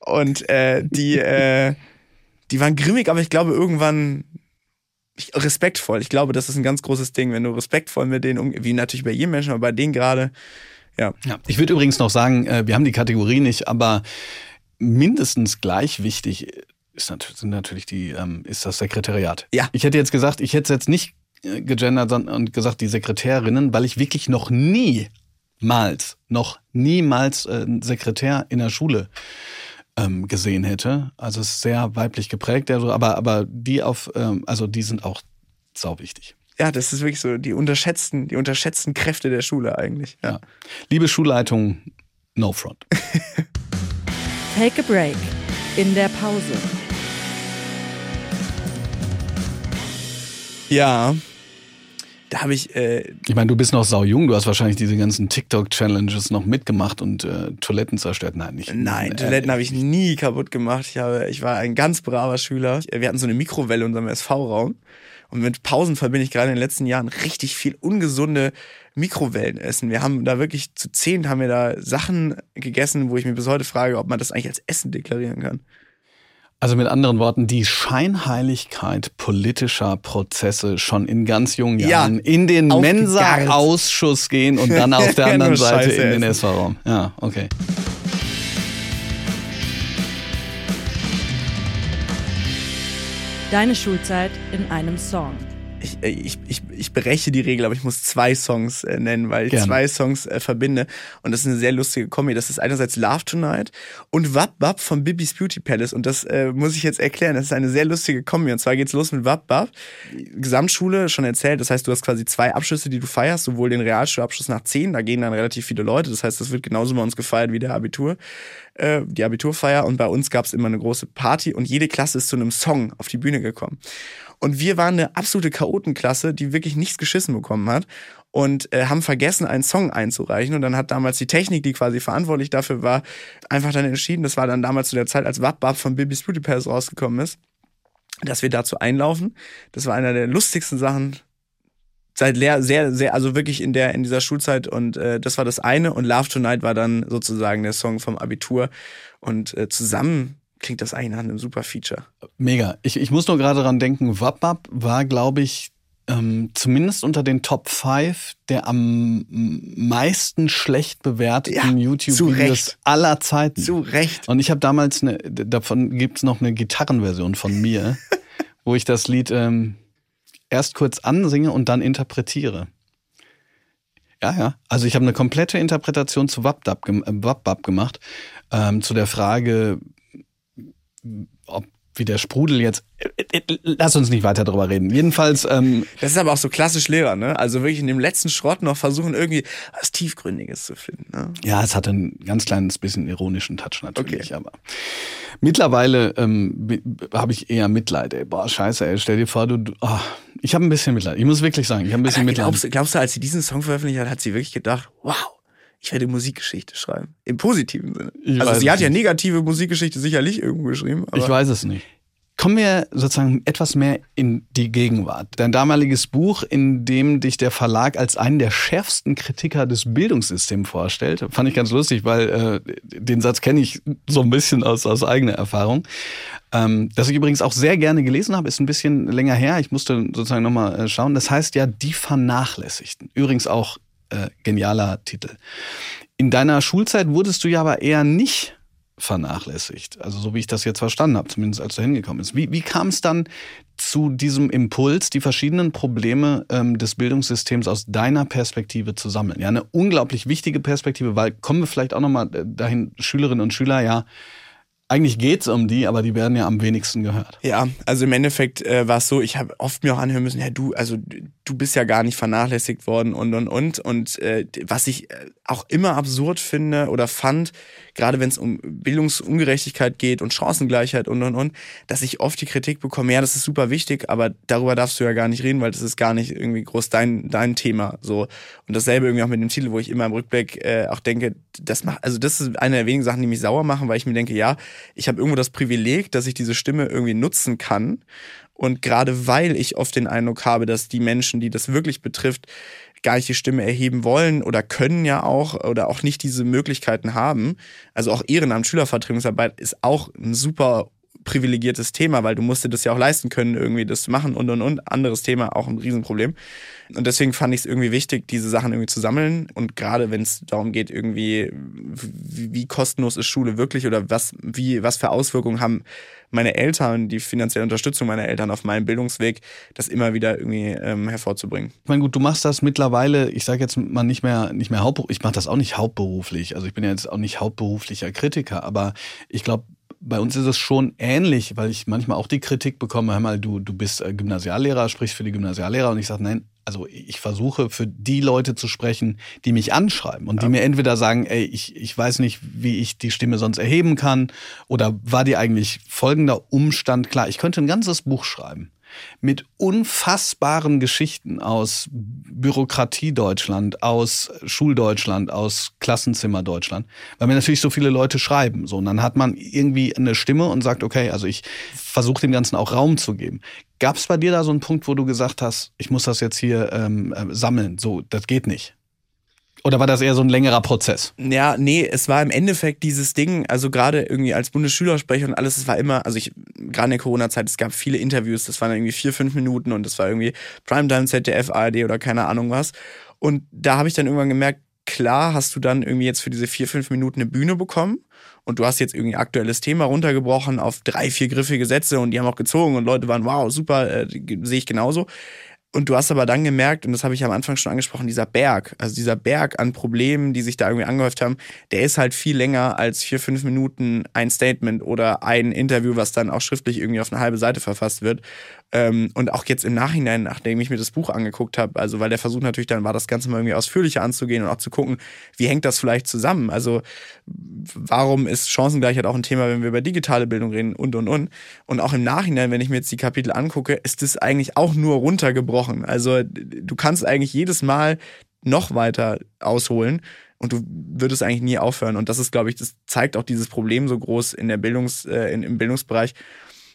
Und äh, die, äh, die waren grimmig, aber ich glaube, irgendwann respektvoll. Ich glaube, das ist ein ganz großes Ding, wenn du respektvoll mit denen umgehst, wie natürlich bei jedem Menschen, aber bei denen gerade, ja. ja. Ich würde übrigens noch sagen, äh, wir haben die Kategorie nicht, aber mindestens gleich wichtig ist natürlich, sind natürlich die, ähm, ist das Sekretariat. Ja. Ich hätte jetzt gesagt, ich hätte es jetzt nicht äh, gegendert und gesagt, die Sekretärinnen, weil ich wirklich noch niemals, noch niemals äh, Sekretär in der Schule ähm, gesehen hätte. Also es ist sehr weiblich geprägt, aber, aber die auf, ähm, also die sind auch sau wichtig. Ja, das ist wirklich so die unterschätzten, die unterschätzten Kräfte der Schule eigentlich. Ja. ja. Liebe Schulleitung, no front. Take a break in der Pause. Ja, da habe ich. Äh, ich meine, du bist noch sau jung, du hast wahrscheinlich diese ganzen TikTok-Challenges noch mitgemacht und äh, Toiletten zerstört. Nein, nicht. Nein, äh, Toiletten habe ich nie kaputt gemacht. Ich, habe, ich war ein ganz braver Schüler. Wir hatten so eine Mikrowelle in unserem SV-Raum. Und mit Pausen verbinde ich gerade in den letzten Jahren richtig viel ungesunde Mikrowellen essen. Wir haben da wirklich zu zehn haben wir da Sachen gegessen, wo ich mir bis heute frage, ob man das eigentlich als Essen deklarieren kann. Also mit anderen Worten, die Scheinheiligkeit politischer Prozesse schon in ganz jungen Jahren ja, in den Mensa-Ausschuss gehen und dann auf der anderen Seite in den SV-Raum. Ja, okay. Deine Schulzeit in einem Song. Ich, äh, ich, ich, ich breche die Regel, aber ich muss zwei Songs äh, nennen, weil ich Gerne. zwei Songs äh, verbinde. Und das ist eine sehr lustige Kombi. Das ist einerseits Love Tonight und Wap Wap von Bibis Beauty Palace. Und das äh, muss ich jetzt erklären. Das ist eine sehr lustige Kombi. Und zwar geht's los mit Wap Wap. Gesamtschule schon erzählt. Das heißt, du hast quasi zwei Abschlüsse, die du feierst. Sowohl den Realschulabschluss nach zehn, da gehen dann relativ viele Leute. Das heißt, das wird genauso bei uns gefeiert wie der Abitur, äh, die Abiturfeier. Und bei uns gab's immer eine große Party und jede Klasse ist zu einem Song auf die Bühne gekommen. Und wir waren eine absolute Chaotenklasse, die wirklich nichts geschissen bekommen hat und äh, haben vergessen, einen Song einzureichen. Und dann hat damals die Technik, die quasi verantwortlich dafür war, einfach dann entschieden, das war dann damals zu der Zeit, als Wap von Bibis Beauty Palace rausgekommen ist, dass wir dazu einlaufen. Das war einer der lustigsten Sachen seit leer, sehr, sehr, also wirklich in der, in dieser Schulzeit und äh, das war das eine und Love Tonight war dann sozusagen der Song vom Abitur und äh, zusammen klingt das eigentlich nach einem super Feature. Mega. Ich, ich muss nur gerade dran denken, Wap war, glaube ich, ähm, zumindest unter den Top 5 der am meisten schlecht bewerteten Ja, YouTube-Videos aller Zeiten. Zu Recht. Und ich habe damals, eine, davon gibt's noch eine Gitarrenversion von mir, wo ich das Lied ähm, erst kurz ansinge und dann interpretiere. Ja, ja. Also ich habe eine komplette Interpretation zu Wapdab gem äh, gemacht. Ähm, zu der Frage, ob wie der Sprudel jetzt. Äh, äh, Lass uns nicht weiter drüber reden. Jedenfalls, ähm, Das ist aber auch so klassisch Lehrer, ne? Also wirklich in dem letzten Schrott noch versuchen, irgendwie was Tiefgründiges zu finden. Ne? ja, es hatte ein ganz kleines bisschen ironischen Touch natürlich, aber mittlerweile ähm, habe ich eher Mitleid. Ey, boah, scheiße, ey, stell dir vor, du, du ah, ich habe ein bisschen Mitleid. Ich muss wirklich sagen, ich habe ein bisschen Mitleid. Glaubst, glaubst du, als sie diesen Song veröffentlicht hat, hat sie wirklich gedacht, wow, ich werde Musikgeschichte schreiben. Im positiven Sinne. Ich also sie hat ja nicht. negative Musikgeschichte sicherlich irgendwo geschrieben. Aber Ich weiß es nicht. Kommen wir sozusagen etwas mehr in die Gegenwart. Dein damaliges Buch, in dem dich der Verlag als einen der schärfsten Kritiker des Bildungssystems vorstellt, fand ich ganz lustig, weil äh, den Satz kenne ich so ein bisschen aus, aus eigener Erfahrung. Ähm, das ich übrigens auch sehr gerne gelesen habe, ist ein bisschen länger her. Ich musste sozusagen nochmal äh, schauen. Das heißt ja Die Vernachlässigten. Übrigens auch äh, genialer Titel. In deiner Schulzeit wurdest du ja aber eher nicht vernachlässigt. Also so wie ich das jetzt verstanden habe, zumindest als du hingekommen bist. Wie, wie kam es dann zu diesem Impuls, die verschiedenen Probleme ähm, des Bildungssystems aus deiner Perspektive zu sammeln? Ja, eine unglaublich wichtige Perspektive, weil kommen wir vielleicht auch nochmal dahin, Schülerinnen und Schüler, ja, eigentlich geht's um die, aber die werden ja am wenigsten gehört. Ja, also im Endeffekt äh, war es so, ich habe oft mir auch anhören müssen, ja du, also du bist ja gar nicht vernachlässigt worden und und und und äh, was ich äh, auch immer absurd finde oder fand, gerade wenn es um Bildungsungerechtigkeit geht und Chancengleichheit und und und, dass ich oft die Kritik bekomme, ja, das ist super wichtig, aber darüber darfst du ja gar nicht reden, weil das ist gar nicht irgendwie groß dein dein Thema so und dasselbe irgendwie auch mit dem Titel, wo ich immer im Rückblick äh, auch denke, das macht also das ist eine der wenigen Sachen, die mich sauer machen, weil ich mir denke, ja, ich habe irgendwo das Privileg, dass ich diese Stimme irgendwie nutzen kann. Und gerade weil ich oft den Eindruck habe, dass die Menschen, die das wirklich betrifft, gar nicht die Stimme erheben wollen oder können ja auch oder auch nicht diese Möglichkeiten haben. Also auch Ehrenamt, Schülervertretungsarbeit ist auch ein super privilegiertes Thema, weil du musst dir das ja auch leisten können, irgendwie das zu machen und und und. Anderes Thema, auch ein Riesenproblem. Und deswegen fand ich es irgendwie wichtig, diese Sachen irgendwie zu sammeln. Und gerade wenn es darum geht, irgendwie, wie, kostenlos ist Schule wirklich oder was, wie, was für Auswirkungen haben meine Eltern, die finanzielle Unterstützung meiner Eltern auf meinem Bildungsweg, das immer wieder irgendwie ähm, hervorzubringen. Ich meine, gut, du machst das mittlerweile, ich sage jetzt mal nicht mehr, nicht mehr hauptberuflich, ich mache das auch nicht hauptberuflich. Also ich bin ja jetzt auch nicht hauptberuflicher Kritiker, aber ich glaube, bei uns ist es schon ähnlich, weil ich manchmal auch die Kritik bekomme, hör mal, du, du bist äh, Gymnasiallehrer, sprichst für die Gymnasiallehrer. Und ich sage, nein, also ich versuche für die Leute zu sprechen, die mich anschreiben und die mir entweder sagen, ey, ich, ich weiß nicht, wie ich die Stimme sonst erheben kann oder war dir eigentlich folgender Umstand klar, ich könnte ein ganzes Buch schreiben mit unfassbaren Geschichten aus Bürokratie Deutschland, aus Schuldeutschland, aus Klassenzimmer Deutschland, weil mir natürlich so viele Leute schreiben. So, und dann hat man irgendwie eine Stimme und sagt, okay, also ich versuche dem Ganzen auch Raum zu geben. Gab es bei dir da so einen Punkt, wo du gesagt hast, ich muss das jetzt hier ähm, äh, sammeln, so, das geht nicht? Oder war das eher so ein längerer Prozess? Ja, nee, es war im Endeffekt dieses Ding, also gerade irgendwie als Bundesschülersprecher und alles, es war immer, also ich, gerade in der Corona-Zeit, es gab viele Interviews, das waren irgendwie vier, fünf Minuten und das war irgendwie Primetime, ZDF, ARD oder keine Ahnung was. Und da habe ich dann irgendwann gemerkt, klar hast du dann irgendwie jetzt für diese vier, fünf Minuten eine Bühne bekommen und du hast jetzt irgendwie ein aktuelles Thema runtergebrochen auf drei, vier griffige Sätze und die haben auch gezogen und Leute waren, wow, super, äh, sehe ich genauso. Und du hast aber dann gemerkt, und das habe ich am Anfang schon angesprochen, dieser Berg, also dieser Berg an Problemen, die sich da irgendwie angehäuft haben, der ist halt viel länger als vier, fünf Minuten ein Statement oder ein Interview, was dann auch schriftlich irgendwie auf eine halbe Seite verfasst wird. Ähm, und auch jetzt im Nachhinein, nachdem ich mir das Buch angeguckt habe, also weil der Versuch natürlich dann war, das Ganze mal irgendwie ausführlicher anzugehen und auch zu gucken, wie hängt das vielleicht zusammen? Also warum ist Chancengleichheit auch ein Thema, wenn wir über digitale Bildung reden und und und. Und auch im Nachhinein, wenn ich mir jetzt die Kapitel angucke, ist das eigentlich auch nur runtergebrochen. Also du kannst eigentlich jedes Mal noch weiter ausholen und du würdest eigentlich nie aufhören. Und das ist, glaube ich, das zeigt auch dieses Problem so groß in der Bildungs, äh, in, im Bildungsbereich,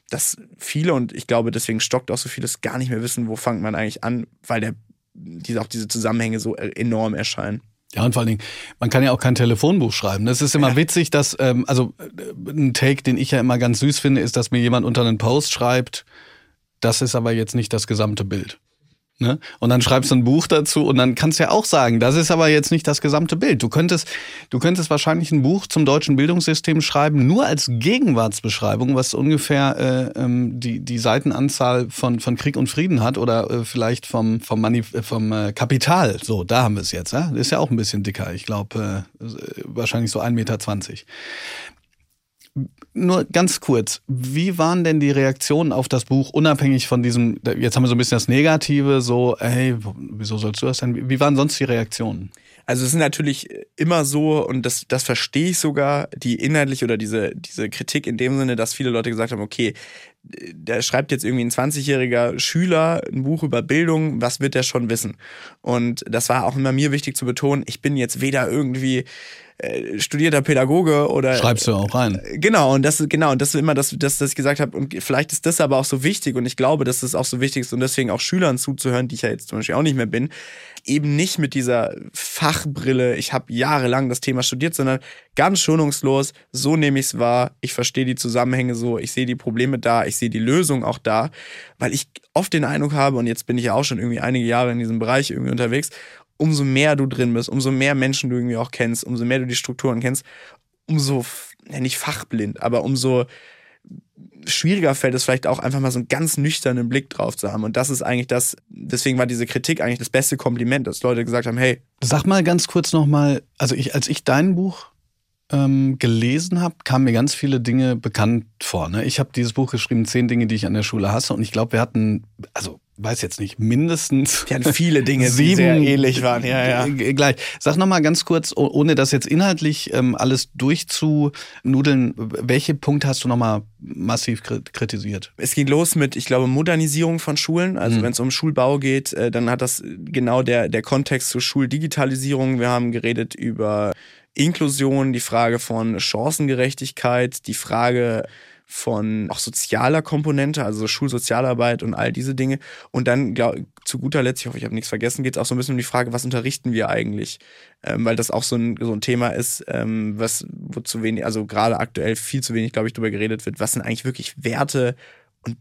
dass viele, und ich glaube, deswegen stockt auch so vieles, gar nicht mehr wissen, wo fängt man eigentlich an, weil der, diese, auch diese Zusammenhänge so enorm erscheinen. Ja, und vor allen Dingen, man kann ja auch kein Telefonbuch schreiben. Das ist immer ja. witzig, dass, ähm, also äh, ein Take, den ich ja immer ganz süß finde, ist, dass mir jemand unter einen Post schreibt, das ist aber jetzt nicht das gesamte Bild. Ne? Und dann schreibst du ein Buch dazu und dann kannst du ja auch sagen, das ist aber jetzt nicht das gesamte Bild. Du könntest, du könntest wahrscheinlich ein Buch zum deutschen Bildungssystem schreiben, nur als Gegenwartsbeschreibung, was ungefähr äh, ähm, die, die Seitenanzahl von, von Krieg und Frieden hat oder äh, vielleicht vom, vom, Manif äh, vom äh, Kapital. So, da haben wir es jetzt. Ja? ist ja auch ein bisschen dicker. Ich glaube, äh, wahrscheinlich so 1,20 Meter. Nur ganz kurz, wie waren denn die Reaktionen auf das Buch, unabhängig von diesem, jetzt haben wir so ein bisschen das Negative, so, hey, wieso sollst du das denn? Wie waren sonst die Reaktionen? Also es sind natürlich immer so, und das, das verstehe ich sogar, die inhaltlich oder diese, diese Kritik in dem Sinne, dass viele Leute gesagt haben, okay, da schreibt jetzt irgendwie ein 20-jähriger Schüler ein Buch über Bildung, was wird der schon wissen? Und das war auch immer mir wichtig zu betonen, ich bin jetzt weder irgendwie äh, studierter Pädagoge oder schreibst du auch rein. Äh, genau und das genau und das ist immer das, das, das ich gesagt habe und vielleicht ist das aber auch so wichtig und ich glaube, dass das auch so wichtig ist und deswegen auch Schülern zuzuhören, die ich ja jetzt zum Beispiel auch nicht mehr bin, eben nicht mit dieser Fachbrille. Ich habe jahrelang das Thema studiert, sondern ganz schonungslos. So nehme ich es wahr. Ich verstehe die Zusammenhänge so. Ich sehe die Probleme da. Ich sehe die Lösung auch da, weil ich oft den Eindruck habe und jetzt bin ich ja auch schon irgendwie einige Jahre in diesem Bereich irgendwie unterwegs umso mehr du drin bist, umso mehr Menschen du irgendwie auch kennst, umso mehr du die Strukturen kennst, umso, ja nicht fachblind, aber umso schwieriger fällt es vielleicht auch einfach mal so einen ganz nüchternen Blick drauf zu haben. Und das ist eigentlich das, deswegen war diese Kritik eigentlich das beste Kompliment, dass Leute gesagt haben, hey. Sag mal ganz kurz nochmal, also ich, als ich dein Buch ähm, gelesen habe, kamen mir ganz viele Dinge bekannt vor. Ne? Ich habe dieses Buch geschrieben, zehn Dinge, die ich an der Schule hasse. Und ich glaube, wir hatten, also weiß jetzt nicht, mindestens. Die viele Dinge, die sehr ähnlich waren, ja, ja. Gleich. Sag nochmal ganz kurz, ohne das jetzt inhaltlich ähm, alles durchzunudeln, welche Punkte hast du nochmal massiv kritisiert? Es ging los mit, ich glaube, Modernisierung von Schulen. Also mhm. wenn es um Schulbau geht, äh, dann hat das genau der, der Kontext zur Schuldigitalisierung. Wir haben geredet über Inklusion, die Frage von Chancengerechtigkeit, die Frage von auch sozialer Komponente, also Schulsozialarbeit und all diese Dinge. Und dann glaub, zu guter Letzt, ich hoffe, ich habe nichts vergessen, geht es auch so ein bisschen um die Frage, was unterrichten wir eigentlich? Ähm, weil das auch so ein, so ein Thema ist, ähm, was wo zu wenig, also gerade aktuell viel zu wenig, glaube ich, darüber geredet wird. Was sind eigentlich wirklich Werte und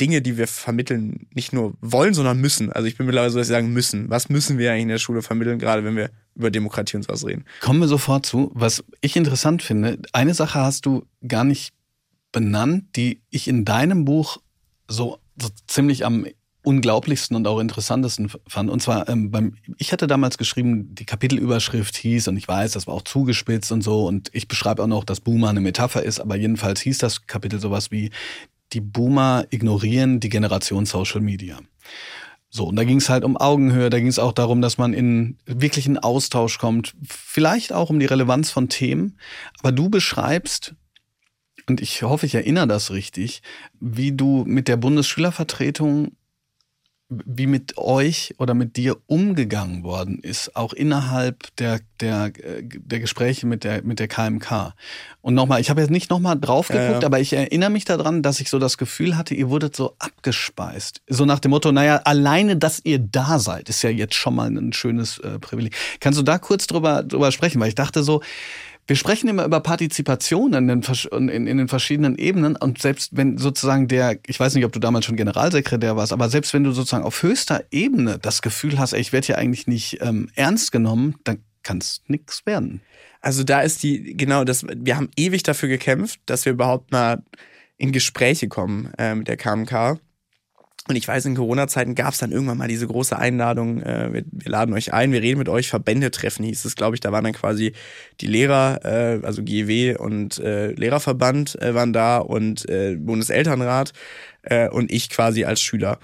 Dinge, die wir vermitteln, nicht nur wollen, sondern müssen. Also ich bin mittlerweile so, dass ich sagen müssen. Was müssen wir eigentlich in der Schule vermitteln, gerade wenn wir über Demokratie uns ausreden? Kommen wir sofort zu. Was ich interessant finde, eine Sache hast du gar nicht benannt, die ich in deinem Buch so, so ziemlich am unglaublichsten und auch interessantesten fand. Und zwar, ähm, beim, ich hatte damals geschrieben, die Kapitelüberschrift hieß, und ich weiß, das war auch zugespitzt und so, und ich beschreibe auch noch, dass Boomer eine Metapher ist, aber jedenfalls hieß das Kapitel sowas wie, die Boomer ignorieren die Generation Social Media. So, und da ging es halt um Augenhöhe, da ging es auch darum, dass man in wirklichen Austausch kommt, vielleicht auch um die Relevanz von Themen. Aber du beschreibst und ich hoffe, ich erinnere das richtig, wie du mit der Bundesschülervertretung, wie mit euch oder mit dir umgegangen worden ist, auch innerhalb der, der, der Gespräche mit der, mit der KMK. Und nochmal, ich habe jetzt nicht nochmal drauf geguckt, ja. aber ich erinnere mich daran, dass ich so das Gefühl hatte, ihr wurdet so abgespeist. So nach dem Motto, naja, alleine, dass ihr da seid, ist ja jetzt schon mal ein schönes äh, Privileg. Kannst du da kurz drüber, drüber sprechen? Weil ich dachte so, wir sprechen immer über Partizipation in den, in, in den verschiedenen Ebenen und selbst wenn sozusagen der, ich weiß nicht, ob du damals schon Generalsekretär warst, aber selbst wenn du sozusagen auf höchster Ebene das Gefühl hast, ey, ich werde hier eigentlich nicht ähm, ernst genommen, dann kann es nichts werden. Also da ist die, genau, das, wir haben ewig dafür gekämpft, dass wir überhaupt mal in Gespräche kommen äh, mit der KMK. Und ich weiß, in Corona-Zeiten gab es dann irgendwann mal diese große Einladung, äh, wir, wir, laden euch ein, wir reden mit euch, Verbände treffen hieß es, glaube ich. Da waren dann quasi die Lehrer, äh, also GEW und äh, Lehrerverband äh, waren da und äh, Bundeselternrat äh, und ich quasi als Schüler.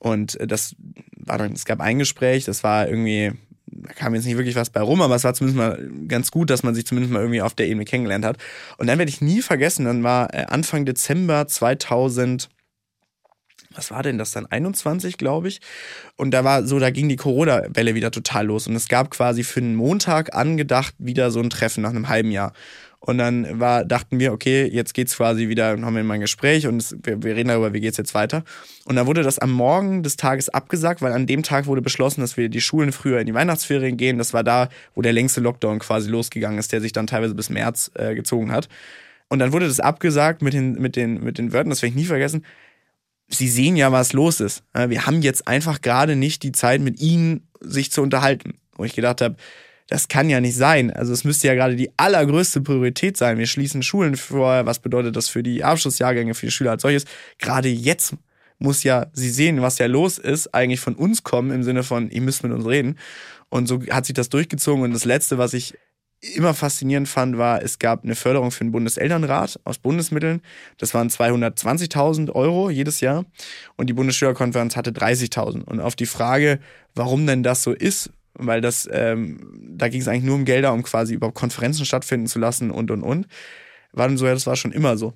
Und äh, das war dann, es gab ein Gespräch, das war irgendwie, da kam jetzt nicht wirklich was bei rum, aber es war zumindest mal ganz gut, dass man sich zumindest mal irgendwie auf der Ebene kennengelernt hat. Und dann werde ich nie vergessen, dann war äh, Anfang Dezember 2000 was war denn das dann? 21, glaube ich. Und da war so, da ging die Corona-Welle wieder total los. Und es gab quasi für einen Montag angedacht wieder so ein Treffen nach einem halben Jahr. Und dann war, dachten wir, okay, jetzt geht's quasi wieder, haben wir mal ein Gespräch und es, wir, wir reden darüber, wie geht's jetzt weiter. Und dann wurde das am Morgen des Tages abgesagt, weil an dem Tag wurde beschlossen, dass wir die Schulen früher in die Weihnachtsferien gehen. Das war da, wo der längste Lockdown quasi losgegangen ist, der sich dann teilweise bis März äh, gezogen hat. Und dann wurde das abgesagt mit den, mit den, mit den Wörtern, das werde ich nie vergessen Sie sehen ja, was los ist. Wir haben jetzt einfach gerade nicht die Zeit, mit Ihnen sich zu unterhalten. Wo ich gedacht habe, das kann ja nicht sein. Also es müsste ja gerade die allergrößte Priorität sein. Wir schließen Schulen vor. Was bedeutet das für die Abschlussjahrgänge, für die Schüler als solches? Gerade jetzt muss ja sie sehen, was ja los ist, eigentlich von uns kommen im Sinne von, ihr müsst mit uns reden. Und so hat sich das durchgezogen. Und das Letzte, was ich immer faszinierend fand, war, es gab eine Förderung für den Bundeselternrat aus Bundesmitteln. Das waren 220.000 Euro jedes Jahr. Und die Bundesschülerkonferenz hatte 30.000. Und auf die Frage, warum denn das so ist, weil das, ähm, da ging es eigentlich nur um Gelder, um quasi überhaupt Konferenzen stattfinden zu lassen und, und, und. War dann so, ja, das war schon immer so.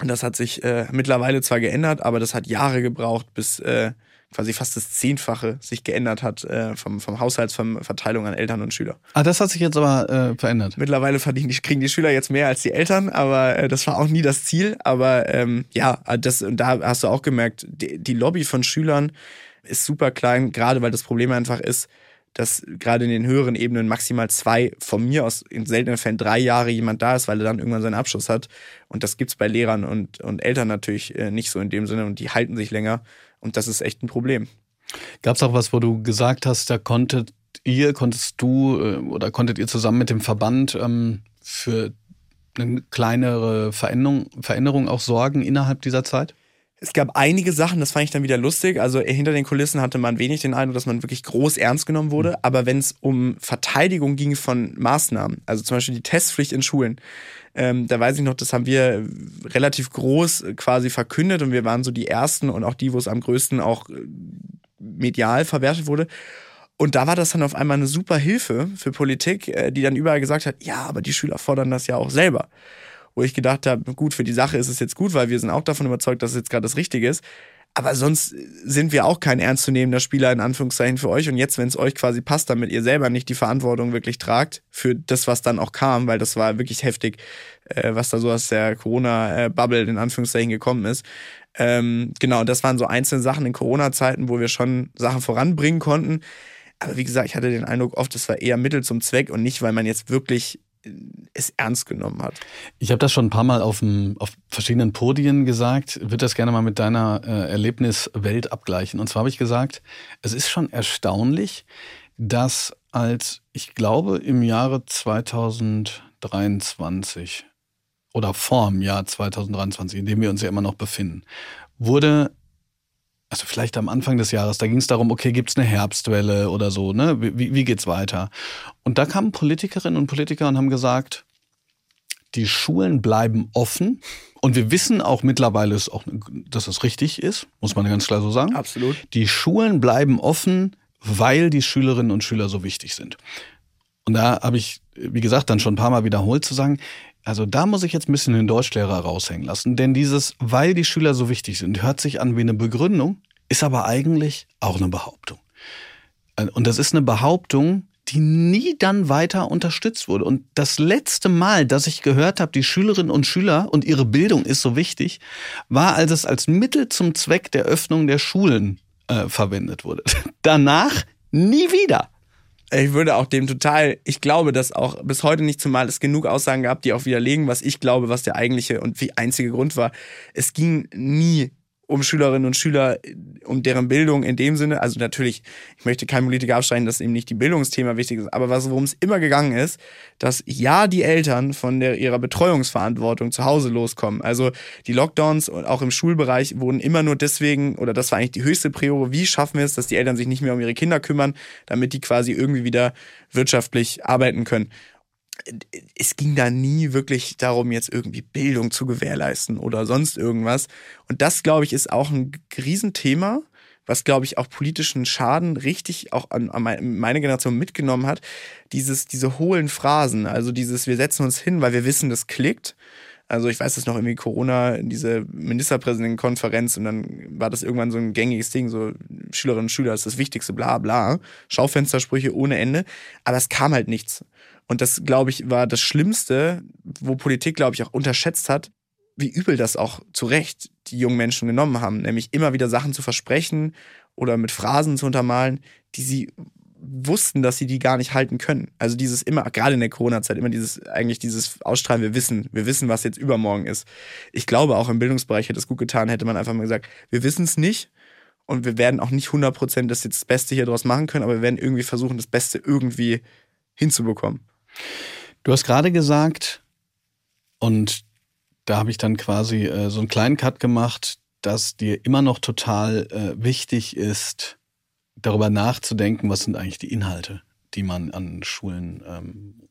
Und das hat sich äh, mittlerweile zwar geändert, aber das hat Jahre gebraucht, bis äh, quasi fast das Zehnfache sich geändert hat äh, vom, vom Haushaltsverteilung an Eltern und Schüler. Ah, das hat sich jetzt aber äh, verändert. Mittlerweile verdienen die, kriegen die Schüler jetzt mehr als die Eltern, aber äh, das war auch nie das Ziel. Aber ähm, ja, das, und da hast du auch gemerkt, die, die Lobby von Schülern ist super klein, gerade weil das Problem einfach ist, dass gerade in den höheren Ebenen maximal zwei, von mir aus in seltenen Fällen drei Jahre jemand da ist, weil er dann irgendwann seinen Abschluss hat. Und das gibt's bei Lehrern und, und Eltern natürlich äh, nicht so in dem Sinne und die halten sich länger. Und das ist echt ein Problem. Gab es auch was, wo du gesagt hast, da konntet ihr, konntest du äh, oder konntet ihr zusammen mit dem Verband ähm, für eine kleinere Veränderung, Veränderung auch sorgen innerhalb dieser Zeit? Es gab einige Sachen, das fand ich dann wieder lustig. Also hinter den Kulissen hatte man wenig den Eindruck, dass man wirklich groß ernst genommen wurde. Mhm. Aber wenn es um Verteidigung ging von Maßnahmen, also zum Beispiel die Testpflicht in Schulen, ähm, da weiß ich noch, das haben wir relativ groß quasi verkündet und wir waren so die Ersten und auch die, wo es am größten auch äh, medial verwertet wurde. Und da war das dann auf einmal eine super Hilfe für Politik, äh, die dann überall gesagt hat, ja, aber die Schüler fordern das ja auch selber. Wo ich gedacht habe, gut, für die Sache ist es jetzt gut, weil wir sind auch davon überzeugt, dass es jetzt gerade das Richtige ist. Aber sonst sind wir auch kein ernstzunehmender Spieler in Anführungszeichen für euch. Und jetzt, wenn es euch quasi passt, damit ihr selber nicht die Verantwortung wirklich tragt für das, was dann auch kam, weil das war wirklich heftig, äh, was da so aus der Corona-Bubble in Anführungszeichen gekommen ist. Ähm, genau, das waren so einzelne Sachen in Corona-Zeiten, wo wir schon Sachen voranbringen konnten. Aber wie gesagt, ich hatte den Eindruck, oft, es war eher Mittel zum Zweck und nicht, weil man jetzt wirklich es ernst genommen hat. Ich habe das schon ein paar Mal auf, dem, auf verschiedenen Podien gesagt, würde das gerne mal mit deiner äh, Erlebniswelt abgleichen. Und zwar habe ich gesagt, es ist schon erstaunlich, dass als, ich glaube, im Jahre 2023 oder vor dem Jahr 2023, in dem wir uns ja immer noch befinden, wurde also vielleicht am Anfang des Jahres, da ging es darum, okay, gibt es eine Herbstwelle oder so, ne? Wie, wie geht's weiter? Und da kamen Politikerinnen und Politiker und haben gesagt, die Schulen bleiben offen. Und wir wissen auch mittlerweile, auch, dass es richtig ist, muss man ganz klar so sagen. Absolut. Die Schulen bleiben offen, weil die Schülerinnen und Schüler so wichtig sind. Und da habe ich, wie gesagt, dann schon ein paar Mal wiederholt zu sagen, also da muss ich jetzt ein bisschen den Deutschlehrer raushängen lassen, denn dieses, weil die Schüler so wichtig sind, hört sich an wie eine Begründung, ist aber eigentlich auch eine Behauptung. Und das ist eine Behauptung, die nie dann weiter unterstützt wurde. Und das letzte Mal, dass ich gehört habe, die Schülerinnen und Schüler und ihre Bildung ist so wichtig, war, als es als Mittel zum Zweck der Öffnung der Schulen äh, verwendet wurde. Danach nie wieder. Ich würde auch dem total, ich glaube, dass auch bis heute nicht zumal es genug Aussagen gab, die auch widerlegen, was ich glaube, was der eigentliche und wie einzige Grund war. Es ging nie um Schülerinnen und Schüler, um deren Bildung in dem Sinne. Also natürlich, ich möchte kein Politiker abstreiten, dass eben nicht die Bildungsthema wichtig ist, aber was, worum es immer gegangen ist, dass ja die Eltern von der, ihrer Betreuungsverantwortung zu Hause loskommen. Also die Lockdowns und auch im Schulbereich wurden immer nur deswegen, oder das war eigentlich die höchste Priore, wie schaffen wir es, dass die Eltern sich nicht mehr um ihre Kinder kümmern, damit die quasi irgendwie wieder wirtschaftlich arbeiten können es ging da nie wirklich darum, jetzt irgendwie Bildung zu gewährleisten oder sonst irgendwas. Und das, glaube ich, ist auch ein Riesenthema, was, glaube ich, auch politischen Schaden richtig auch an, an meine Generation mitgenommen hat. Dieses, diese hohlen Phrasen, also dieses, wir setzen uns hin, weil wir wissen, das klickt. Also ich weiß das noch irgendwie Corona, diese Ministerpräsidentenkonferenz und dann war das irgendwann so ein gängiges Ding, so Schülerinnen und Schüler ist das Wichtigste, bla bla. Schaufenstersprüche ohne Ende. Aber es kam halt nichts. Und das, glaube ich, war das Schlimmste, wo Politik, glaube ich, auch unterschätzt hat, wie übel das auch zu Recht die jungen Menschen genommen haben. Nämlich immer wieder Sachen zu versprechen oder mit Phrasen zu untermalen, die sie wussten, dass sie die gar nicht halten können. Also dieses immer, gerade in der Corona-Zeit, immer dieses, eigentlich dieses Ausstrahlen, wir wissen, wir wissen, was jetzt übermorgen ist. Ich glaube, auch im Bildungsbereich hätte es gut getan, hätte man einfach mal gesagt, wir wissen es nicht und wir werden auch nicht 100% das jetzt das Beste hier draus machen können, aber wir werden irgendwie versuchen, das Beste irgendwie hinzubekommen. Du hast gerade gesagt, und da habe ich dann quasi äh, so einen kleinen Cut gemacht, dass dir immer noch total äh, wichtig ist, darüber nachzudenken, was sind eigentlich die Inhalte, die man an Schulen ähm,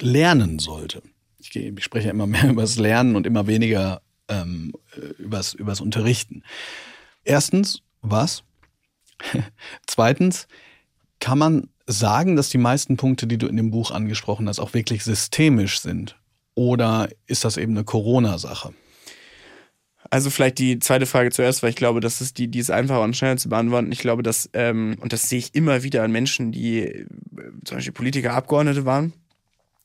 lernen sollte. Ich, ich spreche ja immer mehr über das Lernen und immer weniger ähm, äh, übers, übers Unterrichten. Erstens, was? Zweitens, kann man sagen, dass die meisten Punkte, die du in dem Buch angesprochen hast, auch wirklich systemisch sind? Oder ist das eben eine Corona-Sache? Also vielleicht die zweite Frage zuerst, weil ich glaube, das ist die, die ist einfacher und schneller zu beantworten. Ich glaube, dass, ähm, und das sehe ich immer wieder an Menschen, die äh, zum Beispiel Politiker, Abgeordnete waren,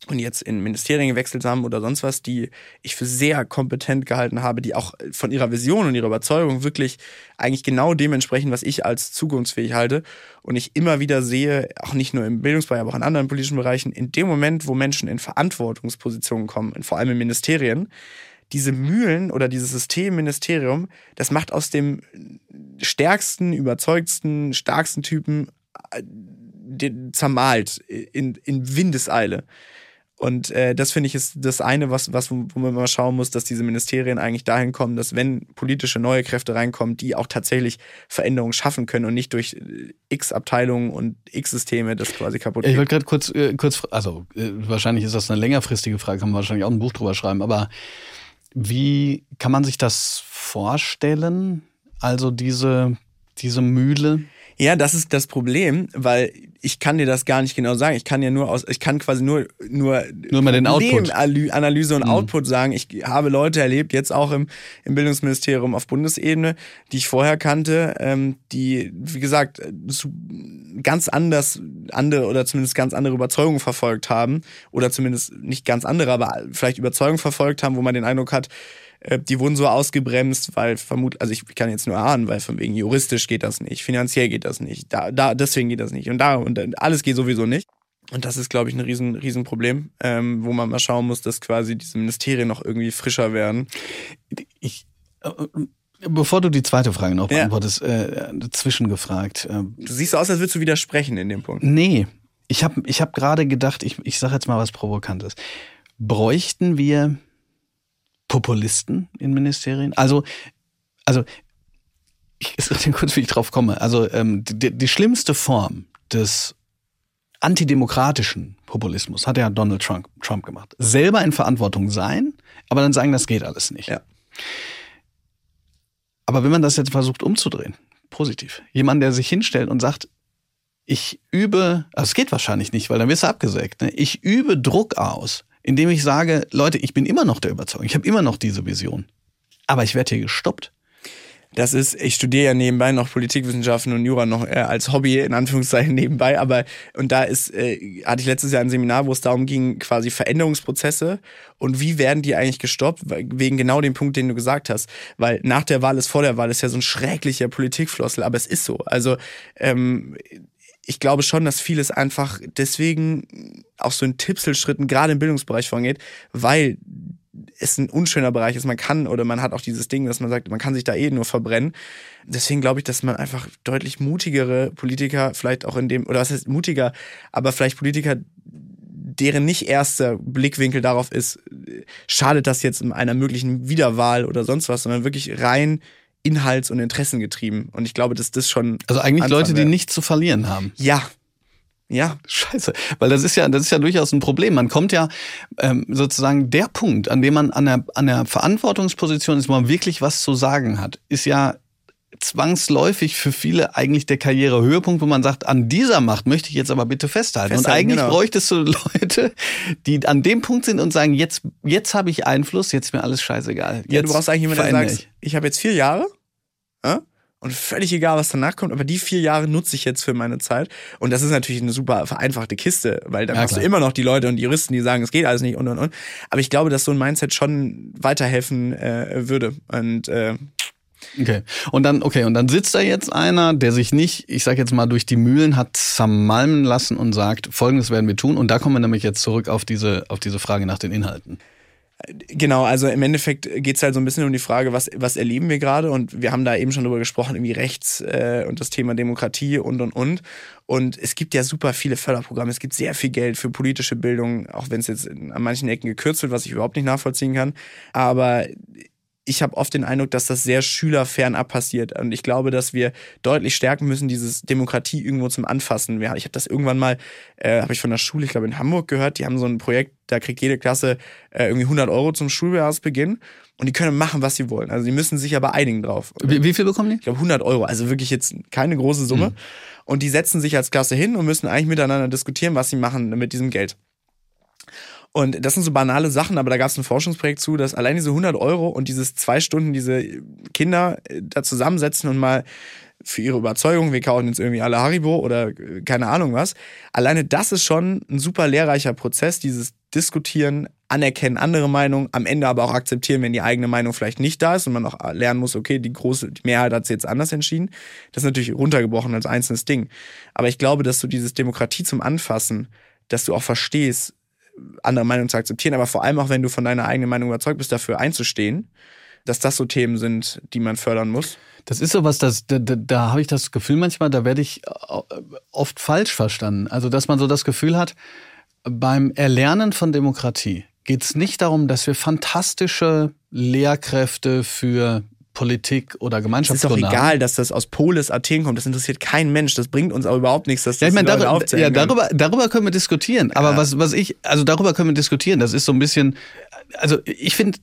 und jetzt in Ministerien gewechselt haben oder sonst was, die ich für sehr kompetent gehalten habe, die auch von ihrer Vision und ihrer Überzeugung wirklich eigentlich genau dementsprechend, was ich als zukunftsfähig halte. Und ich immer wieder sehe, auch nicht nur im Bildungsbereich, aber auch in anderen politischen Bereichen, in dem Moment, wo Menschen in Verantwortungspositionen kommen, vor allem in Ministerien, diese Mühlen oder dieses Systemministerium, das macht aus dem stärksten, überzeugtsten, starksten Typen äh, zermalt in, in Windeseile. Und äh, das finde ich ist das eine, was, was, wo man mal schauen muss, dass diese Ministerien eigentlich dahin kommen, dass wenn politische neue Kräfte reinkommen, die auch tatsächlich Veränderungen schaffen können und nicht durch äh, X Abteilungen und X Systeme das quasi kaputt. Ich wollte gerade kurz, äh, kurz, also äh, wahrscheinlich ist das eine längerfristige Frage, kann man wahrscheinlich auch ein Buch drüber schreiben, aber wie kann man sich das vorstellen? Also diese, diese Mühle? Ja, das ist das Problem, weil ich kann dir das gar nicht genau sagen. Ich kann ja nur aus, ich kann quasi nur nur nur mal den Output, Analyse und mhm. Output sagen. Ich habe Leute erlebt, jetzt auch im, im Bildungsministerium auf Bundesebene, die ich vorher kannte, ähm, die wie gesagt ganz anders andere oder zumindest ganz andere Überzeugungen verfolgt haben oder zumindest nicht ganz andere, aber vielleicht Überzeugungen verfolgt haben, wo man den Eindruck hat, äh, die wurden so ausgebremst, weil vermutlich, also ich kann jetzt nur ahnen, weil von wegen juristisch geht das nicht, finanziell geht das nicht, da, da, deswegen geht das nicht und da und alles geht sowieso nicht. Und das ist, glaube ich, ein riesen, riesen Problem, ähm, wo man mal schauen muss, dass quasi diese Ministerien noch irgendwie frischer werden. Ich, äh, Bevor du die zweite Frage noch beantwortest, ja. äh, zwischengefragt. Äh, du siehst so aus, als würdest du widersprechen in dem Punkt. Nee, ich habe ich hab gerade gedacht, ich, ich sage jetzt mal was Provokantes. Bräuchten wir Populisten in Ministerien? Also, also ich sage kurz, wie ich drauf komme. Also ähm, die, die schlimmste Form des antidemokratischen Populismus hat ja Donald Trump, Trump gemacht. Selber in Verantwortung sein, aber dann sagen, das geht alles nicht. Ja. Aber wenn man das jetzt versucht umzudrehen, positiv, jemand, der sich hinstellt und sagt, ich übe, also es geht wahrscheinlich nicht, weil dann wirst du abgesägt, ne? ich übe Druck aus indem ich sage, Leute, ich bin immer noch der Überzeugung, ich habe immer noch diese Vision. Aber ich werde hier gestoppt. Das ist, ich studiere ja nebenbei noch Politikwissenschaften und Jura noch äh, als Hobby in Anführungszeichen nebenbei, aber und da ist, äh, hatte ich letztes Jahr ein Seminar, wo es darum ging, quasi Veränderungsprozesse und wie werden die eigentlich gestoppt, wegen genau dem Punkt, den du gesagt hast. Weil nach der Wahl ist vor der Wahl ist ja so ein schrecklicher Politikflossel, aber es ist so. Also ähm, ich glaube schon, dass vieles einfach deswegen auch so in Tippselschritten gerade im Bildungsbereich vorangeht, weil es ein unschöner Bereich ist. Man kann oder man hat auch dieses Ding, dass man sagt, man kann sich da eh nur verbrennen. Deswegen glaube ich, dass man einfach deutlich mutigere Politiker vielleicht auch in dem, oder was heißt mutiger, aber vielleicht Politiker, deren nicht erster Blickwinkel darauf ist, schadet das jetzt in einer möglichen Wiederwahl oder sonst was, sondern wirklich rein inhalts- und interessengetrieben. Und ich glaube, dass das schon. Also eigentlich Leute, die nichts zu verlieren haben. Ja, ja. Scheiße. Weil das ist ja, das ist ja durchaus ein Problem. Man kommt ja ähm, sozusagen der Punkt, an dem man an der, an der Verantwortungsposition ist, wo man wirklich was zu sagen hat, ist ja zwangsläufig für viele eigentlich der Karrierehöhepunkt, wo man sagt, an dieser Macht möchte ich jetzt aber bitte festhalten. festhalten und eigentlich genau. bräuchtest du Leute, die an dem Punkt sind und sagen, jetzt, jetzt habe ich Einfluss, jetzt ist mir alles scheißegal. Jetzt ja, du brauchst eigentlich jemanden, der sagt, ich, ich habe jetzt vier Jahre, äh? und völlig egal, was danach kommt, aber die vier Jahre nutze ich jetzt für meine Zeit. Und das ist natürlich eine super vereinfachte Kiste, weil da ja, hast du immer noch die Leute und die Juristen, die sagen, es geht alles nicht und und und. Aber ich glaube, dass so ein Mindset schon weiterhelfen äh, würde. Und äh, Okay. Und dann, okay, und dann sitzt da jetzt einer, der sich nicht, ich sag jetzt mal, durch die Mühlen hat zermalmen lassen und sagt, folgendes werden wir tun. Und da kommen wir nämlich jetzt zurück auf diese, auf diese Frage nach den Inhalten. Genau, also im Endeffekt geht es halt so ein bisschen um die Frage, was, was erleben wir gerade? Und wir haben da eben schon drüber gesprochen, irgendwie Rechts äh, und das Thema Demokratie und und und. Und es gibt ja super viele Förderprogramme, es gibt sehr viel Geld für politische Bildung, auch wenn es jetzt an manchen Ecken gekürzt wird, was ich überhaupt nicht nachvollziehen kann. Aber ich habe oft den Eindruck, dass das sehr schülerfernab passiert. Und ich glaube, dass wir deutlich stärken müssen, dieses Demokratie irgendwo zum Anfassen. ich habe das irgendwann mal, äh, habe ich von der Schule, ich glaube in Hamburg gehört, die haben so ein Projekt, da kriegt jede Klasse äh, irgendwie 100 Euro zum Schuljahresbeginn. Und die können machen, was sie wollen. Also die müssen sich aber einigen drauf. Wie, wie viel bekommen die? Ich glaube 100 Euro, also wirklich jetzt keine große Summe. Mhm. Und die setzen sich als Klasse hin und müssen eigentlich miteinander diskutieren, was sie machen mit diesem Geld. Und das sind so banale Sachen, aber da gab es ein Forschungsprojekt zu, dass allein diese 100 Euro und dieses zwei Stunden diese Kinder äh, da zusammensetzen und mal für ihre Überzeugung, wir kaufen jetzt irgendwie alle Haribo oder äh, keine Ahnung was. Alleine das ist schon ein super lehrreicher Prozess, dieses Diskutieren, anerkennen andere Meinungen, am Ende aber auch akzeptieren, wenn die eigene Meinung vielleicht nicht da ist und man auch lernen muss, okay, die große die Mehrheit hat es jetzt anders entschieden. Das ist natürlich runtergebrochen als einzelnes Ding. Aber ich glaube, dass du dieses Demokratie zum Anfassen, dass du auch verstehst, andere Meinung zu akzeptieren, aber vor allem auch, wenn du von deiner eigenen Meinung überzeugt bist, dafür einzustehen, dass das so Themen sind, die man fördern muss. Das ist sowas, das, da, da, da habe ich das Gefühl manchmal, da werde ich oft falsch verstanden. Also, dass man so das Gefühl hat, beim Erlernen von Demokratie geht es nicht darum, dass wir fantastische Lehrkräfte für Politik oder Gemeinschaftsgründer. Es ist doch egal, dass das aus Polis Athen kommt. Das interessiert keinen Mensch. Das bringt uns aber überhaupt nichts, dass das ja, ich meine, darüber, ja, darüber, darüber können wir diskutieren. Aber ja. was, was ich, also darüber können wir diskutieren. Das ist so ein bisschen, also ich finde,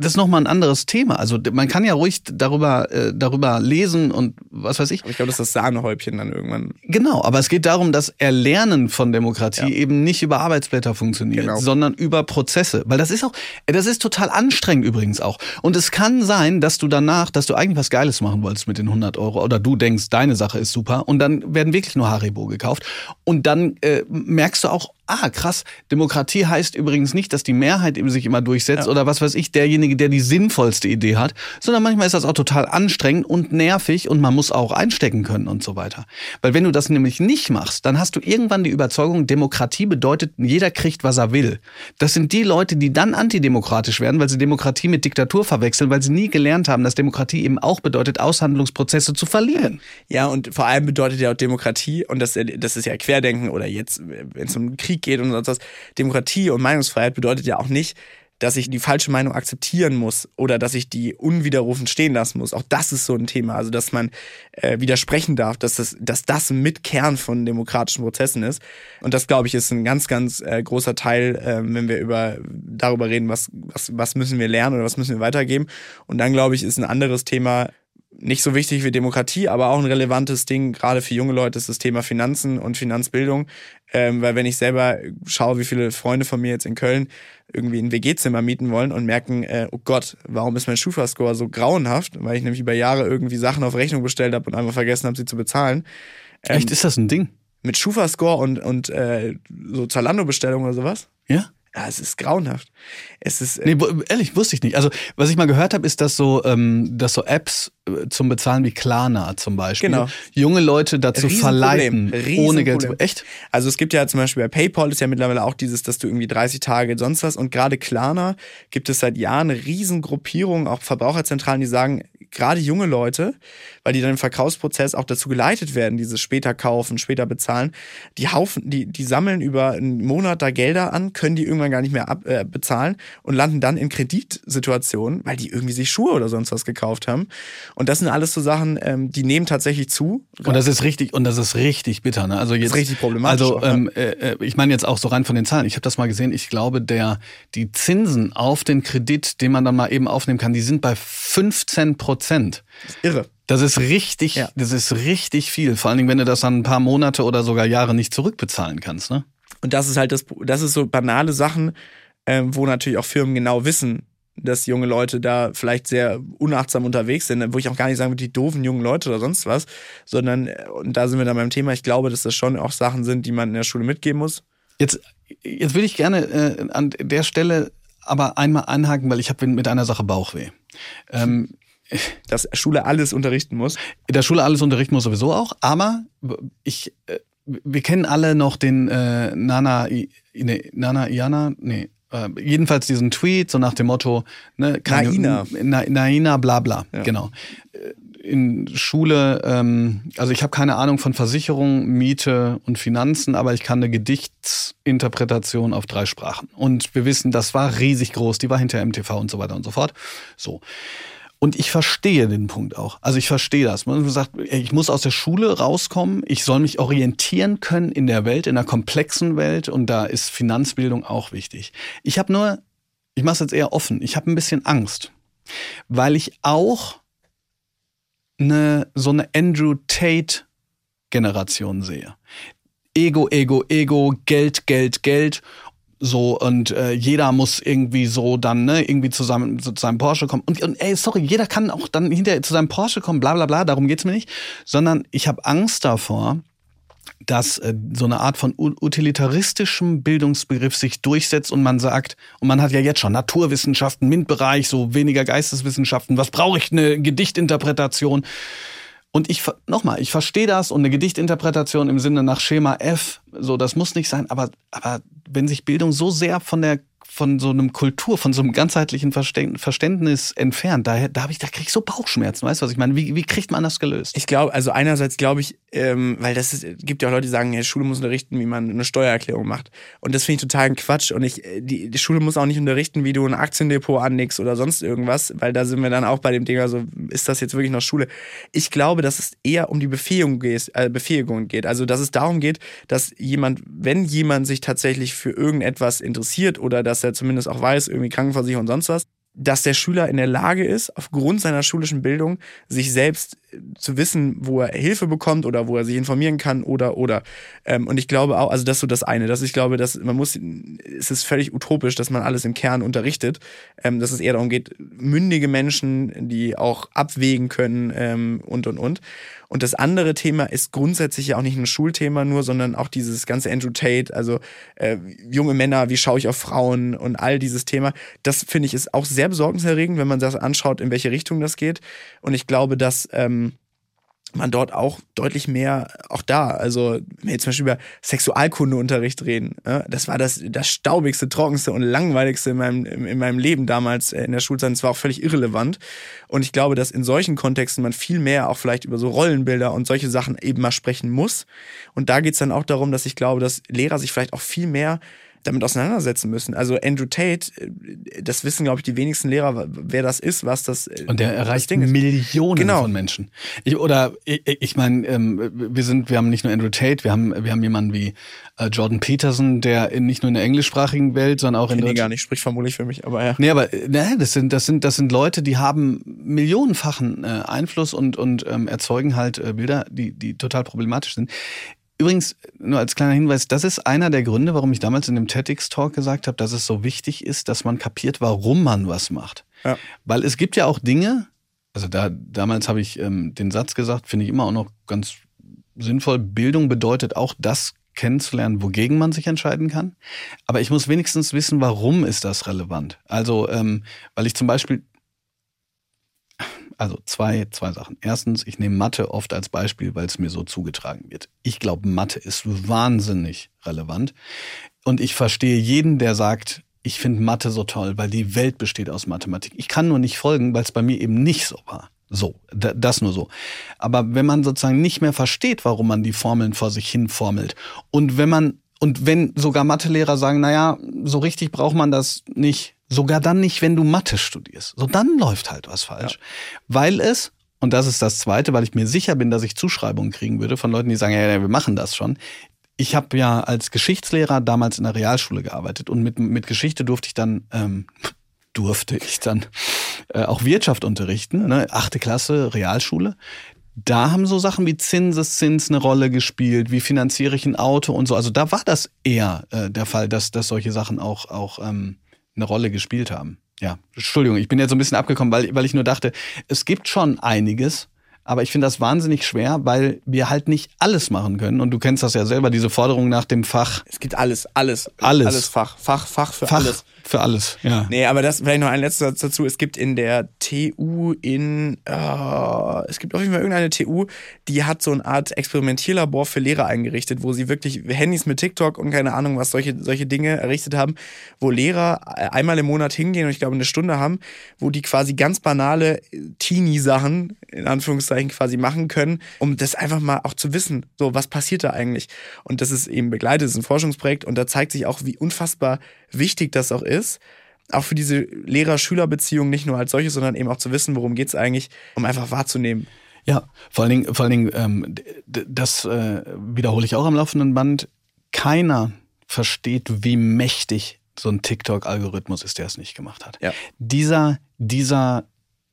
das ist nochmal ein anderes Thema. Also man kann ja ruhig darüber, äh, darüber lesen und was weiß ich. Aber ich glaube, das ist das Sahnehäubchen dann irgendwann. Genau, aber es geht darum, dass Erlernen von Demokratie ja. eben nicht über Arbeitsblätter funktioniert, genau. sondern über Prozesse. Weil das ist auch, das ist total anstrengend übrigens auch. Und es kann sein, dass du danach, dass du eigentlich was Geiles machen wolltest mit den 100 Euro oder du denkst, deine Sache ist super und dann werden wirklich nur Haribo gekauft. Und dann äh, merkst du auch, ah, krass, Demokratie heißt übrigens nicht, dass die Mehrheit eben sich immer durchsetzt ja. oder was weiß ich, derjenige, der die sinnvollste Idee hat, sondern manchmal ist das auch total anstrengend und nervig und man muss auch einstecken können und so weiter. Weil wenn du das nämlich nicht machst, dann hast du irgendwann die Überzeugung, Demokratie bedeutet, jeder kriegt, was er will. Das sind die Leute, die dann antidemokratisch werden, weil sie Demokratie mit Diktatur verwechseln, weil sie nie gelernt haben, dass Demokratie eben auch bedeutet, Aushandlungsprozesse zu verlieren. Ja, und vor allem bedeutet ja auch Demokratie, und das, das ist ja Querdenken oder jetzt, wenn es um Krieg Krieg geht und sonst was. Demokratie und Meinungsfreiheit bedeutet ja auch nicht, dass ich die falsche Meinung akzeptieren muss oder dass ich die unwiderrufend stehen lassen muss. Auch das ist so ein Thema. Also, dass man äh, widersprechen darf, dass das, dass das mit Kern von demokratischen Prozessen ist. Und das, glaube ich, ist ein ganz, ganz äh, großer Teil, äh, wenn wir über, darüber reden, was, was, was müssen wir lernen oder was müssen wir weitergeben. Und dann, glaube ich, ist ein anderes Thema, nicht so wichtig wie Demokratie, aber auch ein relevantes Ding, gerade für junge Leute, ist das Thema Finanzen und Finanzbildung. Ähm, weil wenn ich selber schaue, wie viele Freunde von mir jetzt in Köln irgendwie ein WG-Zimmer mieten wollen und merken, äh, oh Gott, warum ist mein Schufa-Score so grauenhaft? Weil ich nämlich über Jahre irgendwie Sachen auf Rechnung bestellt habe und einfach vergessen habe, sie zu bezahlen. Ähm, Echt, ist das ein Ding? Mit Schufa-Score und, und äh, so Zalando-Bestellung oder sowas? Ja. Ja, es ist grauenhaft. Es ist. Äh nee, ehrlich, wusste ich nicht. Also, was ich mal gehört habe, ist, dass so, ähm, dass so Apps äh, zum Bezahlen wie Klarna zum Beispiel. Genau. Junge Leute dazu verleiten, ohne Geld zu. Echt? Also es gibt ja zum Beispiel bei PayPal ist ja mittlerweile auch dieses, dass du irgendwie 30 Tage sonst was und gerade Klarna gibt es seit Jahren eine Riesengruppierung, auch Verbraucherzentralen, die sagen, gerade junge Leute, weil die dann im Verkaufsprozess auch dazu geleitet werden, dieses später kaufen, später bezahlen, die haufen, die, die sammeln über einen Monat da Gelder an, können die irgendwann gar nicht mehr ab, äh, bezahlen und landen dann in Kreditsituationen, weil die irgendwie sich Schuhe oder sonst was gekauft haben. Und das sind alles so Sachen, ähm, die nehmen tatsächlich zu. Und das ist richtig, und das ist richtig bitter. Ne? Also jetzt, das ist richtig problematisch. Also ähm, äh, äh, ich meine jetzt auch so rein von den Zahlen. Ich habe das mal gesehen. Ich glaube, der die Zinsen auf den Kredit, den man dann mal eben aufnehmen kann, die sind bei 15 Prozent. Irre. Das ist richtig, ja. das ist richtig viel. Vor allen Dingen, wenn du das dann ein paar Monate oder sogar Jahre nicht zurückbezahlen kannst, ne? Und das ist halt das, das ist so banale Sachen, äh, wo natürlich auch Firmen genau wissen, dass junge Leute da vielleicht sehr unachtsam unterwegs sind, wo ich auch gar nicht sagen würde, die doofen jungen Leute oder sonst was, sondern, äh, und da sind wir dann beim Thema, ich glaube, dass das schon auch Sachen sind, die man in der Schule mitgeben muss. Jetzt, jetzt würde ich gerne äh, an der Stelle aber einmal anhaken, weil ich habe mit einer Sache Bauchweh. Ähm, dass Schule alles unterrichten muss. Der Schule alles unterrichten muss sowieso auch, aber ich, äh, wir kennen alle noch den äh, Nana, ne, Nana Iana, nee, äh, jedenfalls diesen Tweet, so nach dem Motto, ne, keine, Naina. Na, Naina, bla bla, ja. genau. Äh, in Schule, ähm, also ich habe keine Ahnung von Versicherung, Miete und Finanzen, aber ich kann eine Gedichtsinterpretation auf drei Sprachen. Und wir wissen, das war riesig groß, die war hinter MTV und so weiter und so fort. So. Und ich verstehe den Punkt auch. Also ich verstehe das. Man sagt, ich muss aus der Schule rauskommen, ich soll mich orientieren können in der Welt, in einer komplexen Welt und da ist Finanzbildung auch wichtig. Ich habe nur, ich mache es jetzt eher offen, ich habe ein bisschen Angst, weil ich auch eine so eine Andrew Tate Generation sehe. Ego, Ego, Ego, Geld, Geld, Geld so und äh, jeder muss irgendwie so dann ne irgendwie zusammen zu seinem Porsche kommen. Und, und ey sorry jeder kann auch dann hinterher zu seinem Porsche kommen bla bla bla darum geht's mir nicht. Sondern ich habe Angst davor dass äh, so eine Art von utilitaristischem Bildungsbegriff sich durchsetzt und man sagt, und man hat ja jetzt schon Naturwissenschaften, MINT-Bereich, so weniger Geisteswissenschaften, was brauche ich, eine Gedichtinterpretation? Und ich, nochmal, ich verstehe das und eine Gedichtinterpretation im Sinne nach Schema F, so, das muss nicht sein, aber, aber wenn sich Bildung so sehr von der von so einem Kultur, von so einem ganzheitlichen Verständnis entfernt. Da, da ich, da krieg ich so Bauchschmerzen, weißt du, was ich meine? Wie, wie kriegt man das gelöst? Ich glaube, also einerseits glaube ich, ähm, weil das ist, gibt ja auch Leute, die sagen, ja, Schule muss unterrichten, wie man eine Steuererklärung macht. Und das finde ich total ein Quatsch. Und ich, die, die Schule muss auch nicht unterrichten, wie du ein Aktiendepot anlegst oder sonst irgendwas, weil da sind wir dann auch bei dem Ding, also ist das jetzt wirklich noch Schule? Ich glaube, dass es eher um die Befähigung geht, äh, Befähigung geht. Also, dass es darum geht, dass jemand, wenn jemand sich tatsächlich für irgendetwas interessiert oder dass er zumindest auch weiß, irgendwie Krankenversicherung und sonst was, dass der Schüler in der Lage ist, aufgrund seiner schulischen Bildung sich selbst zu wissen, wo er Hilfe bekommt oder wo er sich informieren kann oder oder. Ähm, und ich glaube auch, also das ist so das eine, dass ich glaube, dass man muss, es ist völlig utopisch, dass man alles im Kern unterrichtet, ähm, dass es eher darum geht, mündige Menschen, die auch abwägen können ähm, und und und. Und das andere Thema ist grundsätzlich ja auch nicht ein Schulthema nur, sondern auch dieses ganze Andrew Tate, also äh, junge Männer, wie schaue ich auf Frauen und all dieses Thema. Das finde ich ist auch sehr besorgniserregend, wenn man das anschaut, in welche Richtung das geht. Und ich glaube, dass ähm, man dort auch deutlich mehr, auch da, also wenn wir jetzt zum Beispiel über Sexualkundeunterricht reden, das war das, das staubigste, trockenste und langweiligste in meinem, in meinem Leben damals in der Schulzeit. Es war auch völlig irrelevant. Und ich glaube, dass in solchen Kontexten man viel mehr auch vielleicht über so Rollenbilder und solche Sachen eben mal sprechen muss. Und da geht es dann auch darum, dass ich glaube, dass Lehrer sich vielleicht auch viel mehr damit auseinandersetzen müssen. Also Andrew Tate, äh, das wissen, glaube ich, die wenigsten Lehrer, wer das ist, was das äh, Und der erreicht Millionen genau. von Menschen. Ich, oder ich, ich meine, ähm, wir sind, wir haben nicht nur Andrew Tate, wir haben, wir haben jemanden wie äh, Jordan Peterson, der nicht nur in der englischsprachigen Welt, sondern auch in der gar nicht, spricht vermutlich für mich, aber ja. Nee, aber ne, das sind, das sind, das sind Leute, die haben millionenfachen äh, Einfluss und, und ähm, erzeugen halt äh, Bilder, die, die total problematisch sind. Übrigens, nur als kleiner Hinweis, das ist einer der Gründe, warum ich damals in dem TEDx-Talk gesagt habe, dass es so wichtig ist, dass man kapiert, warum man was macht. Ja. Weil es gibt ja auch Dinge, also da, damals habe ich ähm, den Satz gesagt, finde ich immer auch noch ganz sinnvoll. Bildung bedeutet auch das kennenzulernen, wogegen man sich entscheiden kann. Aber ich muss wenigstens wissen, warum ist das relevant. Also, ähm, weil ich zum Beispiel Also zwei, zwei Sachen. Erstens, ich nehme Mathe oft als Beispiel, weil es mir so zugetragen wird. Ich glaube, Mathe ist wahnsinnig relevant. Und ich verstehe jeden, der sagt, ich finde Mathe so toll, weil die Welt besteht aus Mathematik. Ich kann nur nicht folgen, weil es bei mir eben nicht so war. So, das nur so. Aber wenn man sozusagen nicht mehr versteht, warum man die Formeln vor sich hin formelt und wenn man und wenn sogar Mathelehrer sagen, naja, so richtig braucht man das nicht, sogar dann nicht, wenn du Mathe studierst. So dann läuft halt was falsch. Ja. Weil es, und das ist das Zweite, weil ich mir sicher bin, dass ich Zuschreibungen kriegen würde von Leuten, die sagen, ja, ja wir machen das schon. Ich habe ja als Geschichtslehrer damals in der Realschule gearbeitet und mit, mit Geschichte durfte ich dann ähm, durfte ich dann äh, auch Wirtschaft unterrichten, ne? achte Klasse, Realschule. Da haben so Sachen wie Zinseszins eine Rolle gespielt, wie finanziere ich ein Auto und so. Also da war das eher äh, der Fall, dass, dass solche Sachen auch, auch ähm, eine Rolle gespielt haben. Ja, Entschuldigung, ich bin jetzt so ein bisschen abgekommen, weil, weil ich nur dachte, es gibt schon einiges, aber ich finde das wahnsinnig schwer, weil wir halt nicht alles machen können. Und du kennst das ja selber, diese Forderung nach dem Fach. Es gibt alles, alles. Alles. Alles Fach. Fach, Fach für Fach alles. Für alles, ja. Nee, aber das vielleicht noch ein letzter Satz dazu. Es gibt in der TU in, äh, es gibt auf jeden Fall irgendeine TU, die hat so eine Art Experimentierlabor für Lehrer eingerichtet, wo sie wirklich Handys mit TikTok und keine Ahnung was, solche, solche Dinge errichtet haben, wo Lehrer einmal im Monat hingehen und ich glaube eine Stunde haben, wo die quasi ganz banale Teenie-Sachen, in Anführungszeichen, quasi machen können, um das einfach mal auch zu wissen, so was passiert da eigentlich. Und das ist eben begleitet, das ist ein Forschungsprojekt und da zeigt sich auch, wie unfassbar wichtig das auch ist, auch für diese Lehrer-Schüler-Beziehung nicht nur als solche, sondern eben auch zu wissen, worum geht es eigentlich, um einfach wahrzunehmen. Ja, vor allen Dingen, vor allen Dingen ähm, das äh, wiederhole ich auch am laufenden Band. Keiner versteht, wie mächtig so ein TikTok-Algorithmus ist, der es nicht gemacht hat. Ja. Dieser, dieser,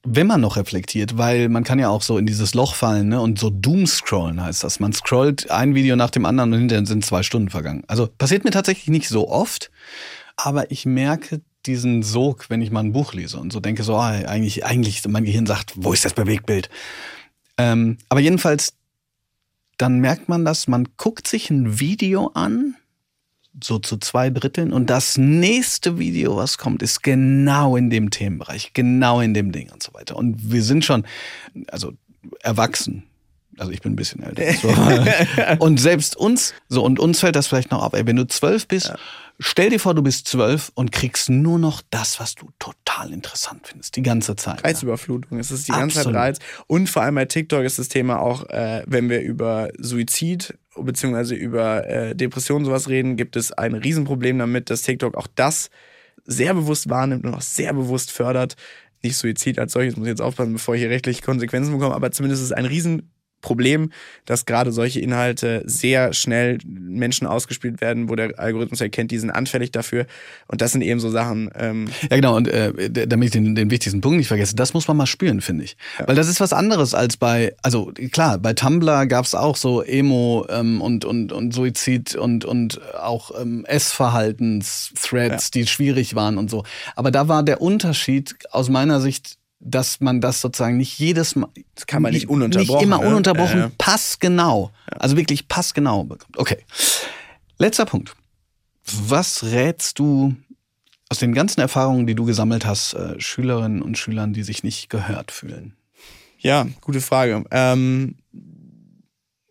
wenn man noch reflektiert, weil man kann ja auch so in dieses Loch fallen, ne, und so Doom-Scrollen heißt das. Man scrollt ein Video nach dem anderen und hinterher sind zwei Stunden vergangen. Also passiert mir tatsächlich nicht so oft, aber ich merke diesen Sog, wenn ich mal ein Buch lese und so denke so, ah, eigentlich, eigentlich, mein Gehirn sagt, wo ist das Bewegtbild? Ähm, aber jedenfalls, dann merkt man das, man guckt sich ein Video an, so zu zwei Dritteln, und das nächste Video, was kommt, ist genau in dem Themenbereich, genau in dem Ding und so weiter. Und wir sind schon, also erwachsen. Also ich bin ein bisschen älter. So. und selbst uns, so, und uns fällt das vielleicht noch ab, ey, wenn du zwölf bist, ja Stell dir vor, du bist zwölf und kriegst nur noch das, was du total interessant findest, die ganze Zeit. Reizüberflutung, es ist die ganze Zeit Reiz. Und vor allem bei TikTok ist das Thema auch, äh, wenn wir über Suizid beziehungsweise über äh, Depressionen sowas reden, gibt es ein Riesenproblem damit, dass TikTok auch das sehr bewusst wahrnimmt und auch sehr bewusst fördert. Nicht Suizid als solches, muss ich jetzt aufpassen, bevor ich hier rechtliche Konsequenzen bekomme, aber zumindest ist es ein riesen Problem, dass gerade solche Inhalte sehr schnell Menschen ausgespielt werden, wo der Algorithmus erkennt, die sind anfällig dafür. Und das sind eben so Sachen. Ähm ja, genau. Und äh, damit ich den, den wichtigsten Punkt nicht vergesse, das muss man mal spüren, finde ich. Ja. Weil das ist was anderes als bei, also klar, bei Tumblr gab es auch so Emo ähm, und, und, und Suizid und, und auch ähm, Essverhaltens-Threads, ja. die schwierig waren und so. Aber da war der Unterschied aus meiner Sicht dass man das sozusagen nicht jedes Mal. Das kann man nicht ununterbrochen. Nicht immer ne? ununterbrochen, äh, passgenau. Also wirklich passgenau bekommt. Okay. Letzter Punkt. Was rätst du aus den ganzen Erfahrungen, die du gesammelt hast, äh, Schülerinnen und Schülern, die sich nicht gehört fühlen? Ja, gute Frage. Ähm,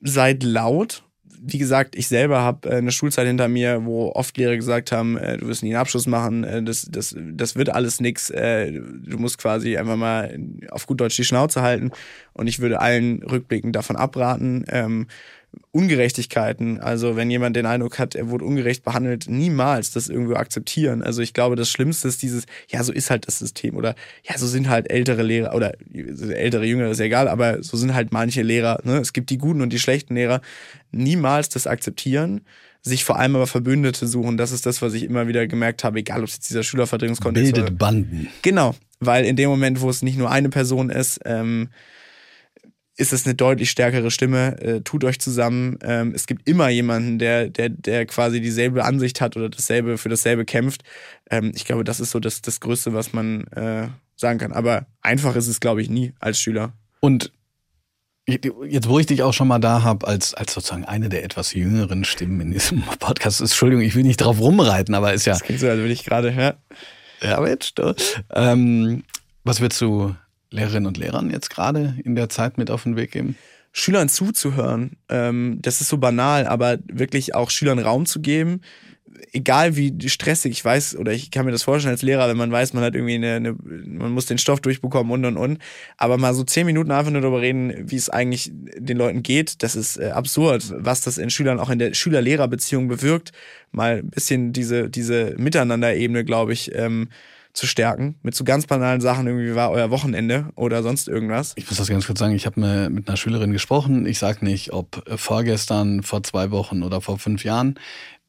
seid laut, wie gesagt, ich selber habe äh, eine Schulzeit hinter mir, wo oft Lehrer gesagt haben, äh, du wirst nie einen Abschluss machen, äh, das, das, das wird alles nix. Äh, du musst quasi einfach mal auf gut Deutsch die Schnauze halten. Und ich würde allen rückblickend davon abraten. Ungerechtigkeiten, also wenn jemand den Eindruck hat, er wurde ungerecht behandelt, niemals das irgendwo akzeptieren. Also ich glaube, das Schlimmste ist dieses, ja, so ist halt das System oder ja, so sind halt ältere Lehrer oder ältere, jüngere, ist egal, aber so sind halt manche Lehrer. Ne? Es gibt die guten und die schlechten Lehrer. Niemals das akzeptieren sich vor allem aber Verbündete suchen. Das ist das, was ich immer wieder gemerkt habe, egal ob es jetzt dieser Schülerverdrängungskontext ist. Bildet Banden. Genau, weil in dem Moment, wo es nicht nur eine Person ist, ähm, ist es eine deutlich stärkere Stimme. Äh, tut euch zusammen. Ähm, es gibt immer jemanden, der, der, der quasi dieselbe Ansicht hat oder dasselbe für dasselbe kämpft. Ähm, ich glaube, das ist so das, das Größte, was man äh, sagen kann. Aber einfach ist es, glaube ich, nie als Schüler. Und Jetzt, wo ich dich auch schon mal da habe, als, als sozusagen eine der etwas jüngeren Stimmen in diesem Podcast, Entschuldigung, ich will nicht drauf rumreiten, aber ist ja. Das klingt so, als würde ich gerade, ja. Ja, Mensch, du. Ähm, was würdest du Lehrerinnen und Lehrern jetzt gerade in der Zeit mit auf den Weg geben? Schülern zuzuhören, ähm, das ist so banal, aber wirklich auch Schülern Raum zu geben, egal wie stressig ich weiß, oder ich kann mir das vorstellen als Lehrer, wenn man weiß, man hat irgendwie eine, eine man muss den Stoff durchbekommen und und und. Aber mal so zehn Minuten einfach nur darüber reden, wie es eigentlich den Leuten geht, das ist äh, absurd, was das in Schülern auch in der Schüler-Lehrer-Beziehung bewirkt. Mal ein bisschen diese, diese Miteinander-Ebene, glaube ich, ähm, zu stärken. Mit so ganz banalen Sachen, irgendwie war euer Wochenende oder sonst irgendwas. Ich muss das ganz kurz sagen, ich habe mit einer Schülerin gesprochen. Ich sage nicht, ob vorgestern, vor zwei Wochen oder vor fünf Jahren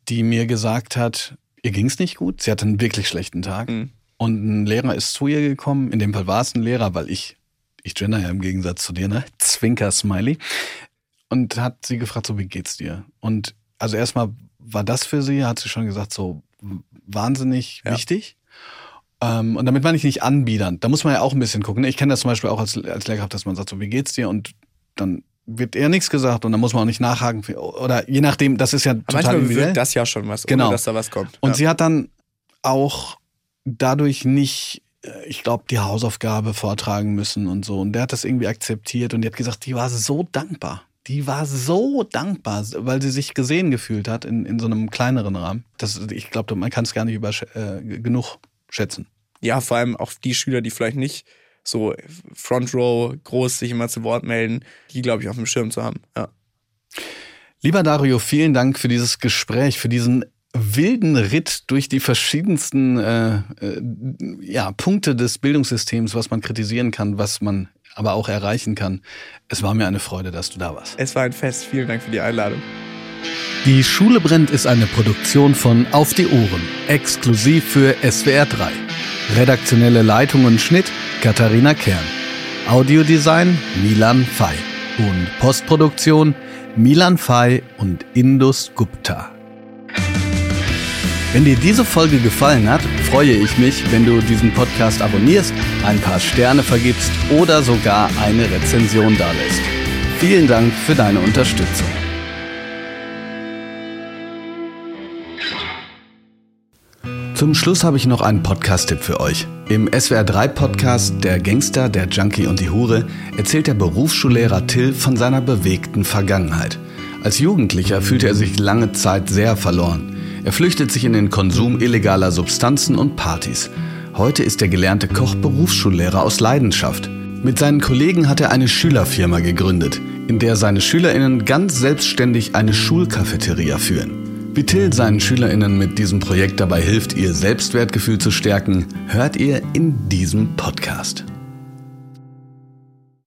die mir gesagt hat, ihr ging es nicht gut, sie hatte einen wirklich schlechten Tag. Mhm. Und ein Lehrer ist zu ihr gekommen, in dem Fall war es ein Lehrer, weil ich, ich gender ja im Gegensatz zu dir, ne? Zwinker-Smiley. Und hat sie gefragt, so, wie geht's dir? Und also erstmal war das für sie, hat sie schon gesagt, so wahnsinnig ja. wichtig. Ähm, und damit meine ich nicht anbiedern. Da muss man ja auch ein bisschen gucken. Ich kenne das zum Beispiel auch als, als Lehrkraft, dass man sagt, so, wie geht's dir? Und dann wird eher nichts gesagt und dann muss man auch nicht nachhaken. Oder je nachdem, das ist ja total manchmal individuell. das ja schon was, genau. ohne dass da was kommt. Und ja. sie hat dann auch dadurch nicht, äh, ich glaube, die Hausaufgabe vortragen müssen und so. Und der hat das irgendwie akzeptiert und die hat gesagt, die war so dankbar. Die war so dankbar, weil sie sich gesehen gefühlt hat in, in so einem kleineren Rahmen. Das, ich glaube, man kann es gar nicht über, äh, genug schätzen. Ja, vor allem auch die Schüler, die vielleicht nicht so Front Row groß sich immer zu Wort melden, die, glaube ich, auf dem Schirm zu haben. Ja. Lieber Dario, vielen Dank für dieses Gespräch, für diesen wilden Ritt durch die verschiedensten äh, äh, ja, Punkte des Bildungssystems, was man kritisieren kann, was man aber auch erreichen kann. Es war mir eine Freude, dass du da warst. Es war ein Fest. Vielen Dank für die Einladung. Die Schule brennt ist eine Produktion von Auf die Ohren, exklusiv für SWR 3. Redaktionelle Leitung und Schnitt Katharina Kern. Audiodesign Milan Fay. Und Postproduktion Milan Fay und Indus Gupta. Wenn dir diese Folge gefallen hat, freue ich mich, wenn du diesen Podcast abonnierst, ein paar Sterne vergibst oder sogar eine Rezension dalässt. Vielen Dank für deine Unterstützung. Zum Schluss habe ich noch einen Podcast-Tipp für euch. Im SWR3-Podcast Der Gangster, der Junkie und die Hure erzählt der Berufsschullehrer Till von seiner bewegten Vergangenheit. Als Jugendlicher fühlte er sich lange Zeit sehr verloren. Er flüchtet sich in den Konsum illegaler Substanzen und Partys. Heute ist der gelernte Koch Berufsschullehrer aus Leidenschaft. Mit seinen Kollegen hat er eine Schülerfirma gegründet, in der seine SchülerInnen ganz selbstständig eine Schulcafeteria führen. Wie Till seinen SchülerInnen mit diesem Projekt dabei hilft, ihr Selbstwertgefühl zu stärken, hört ihr in diesem Podcast.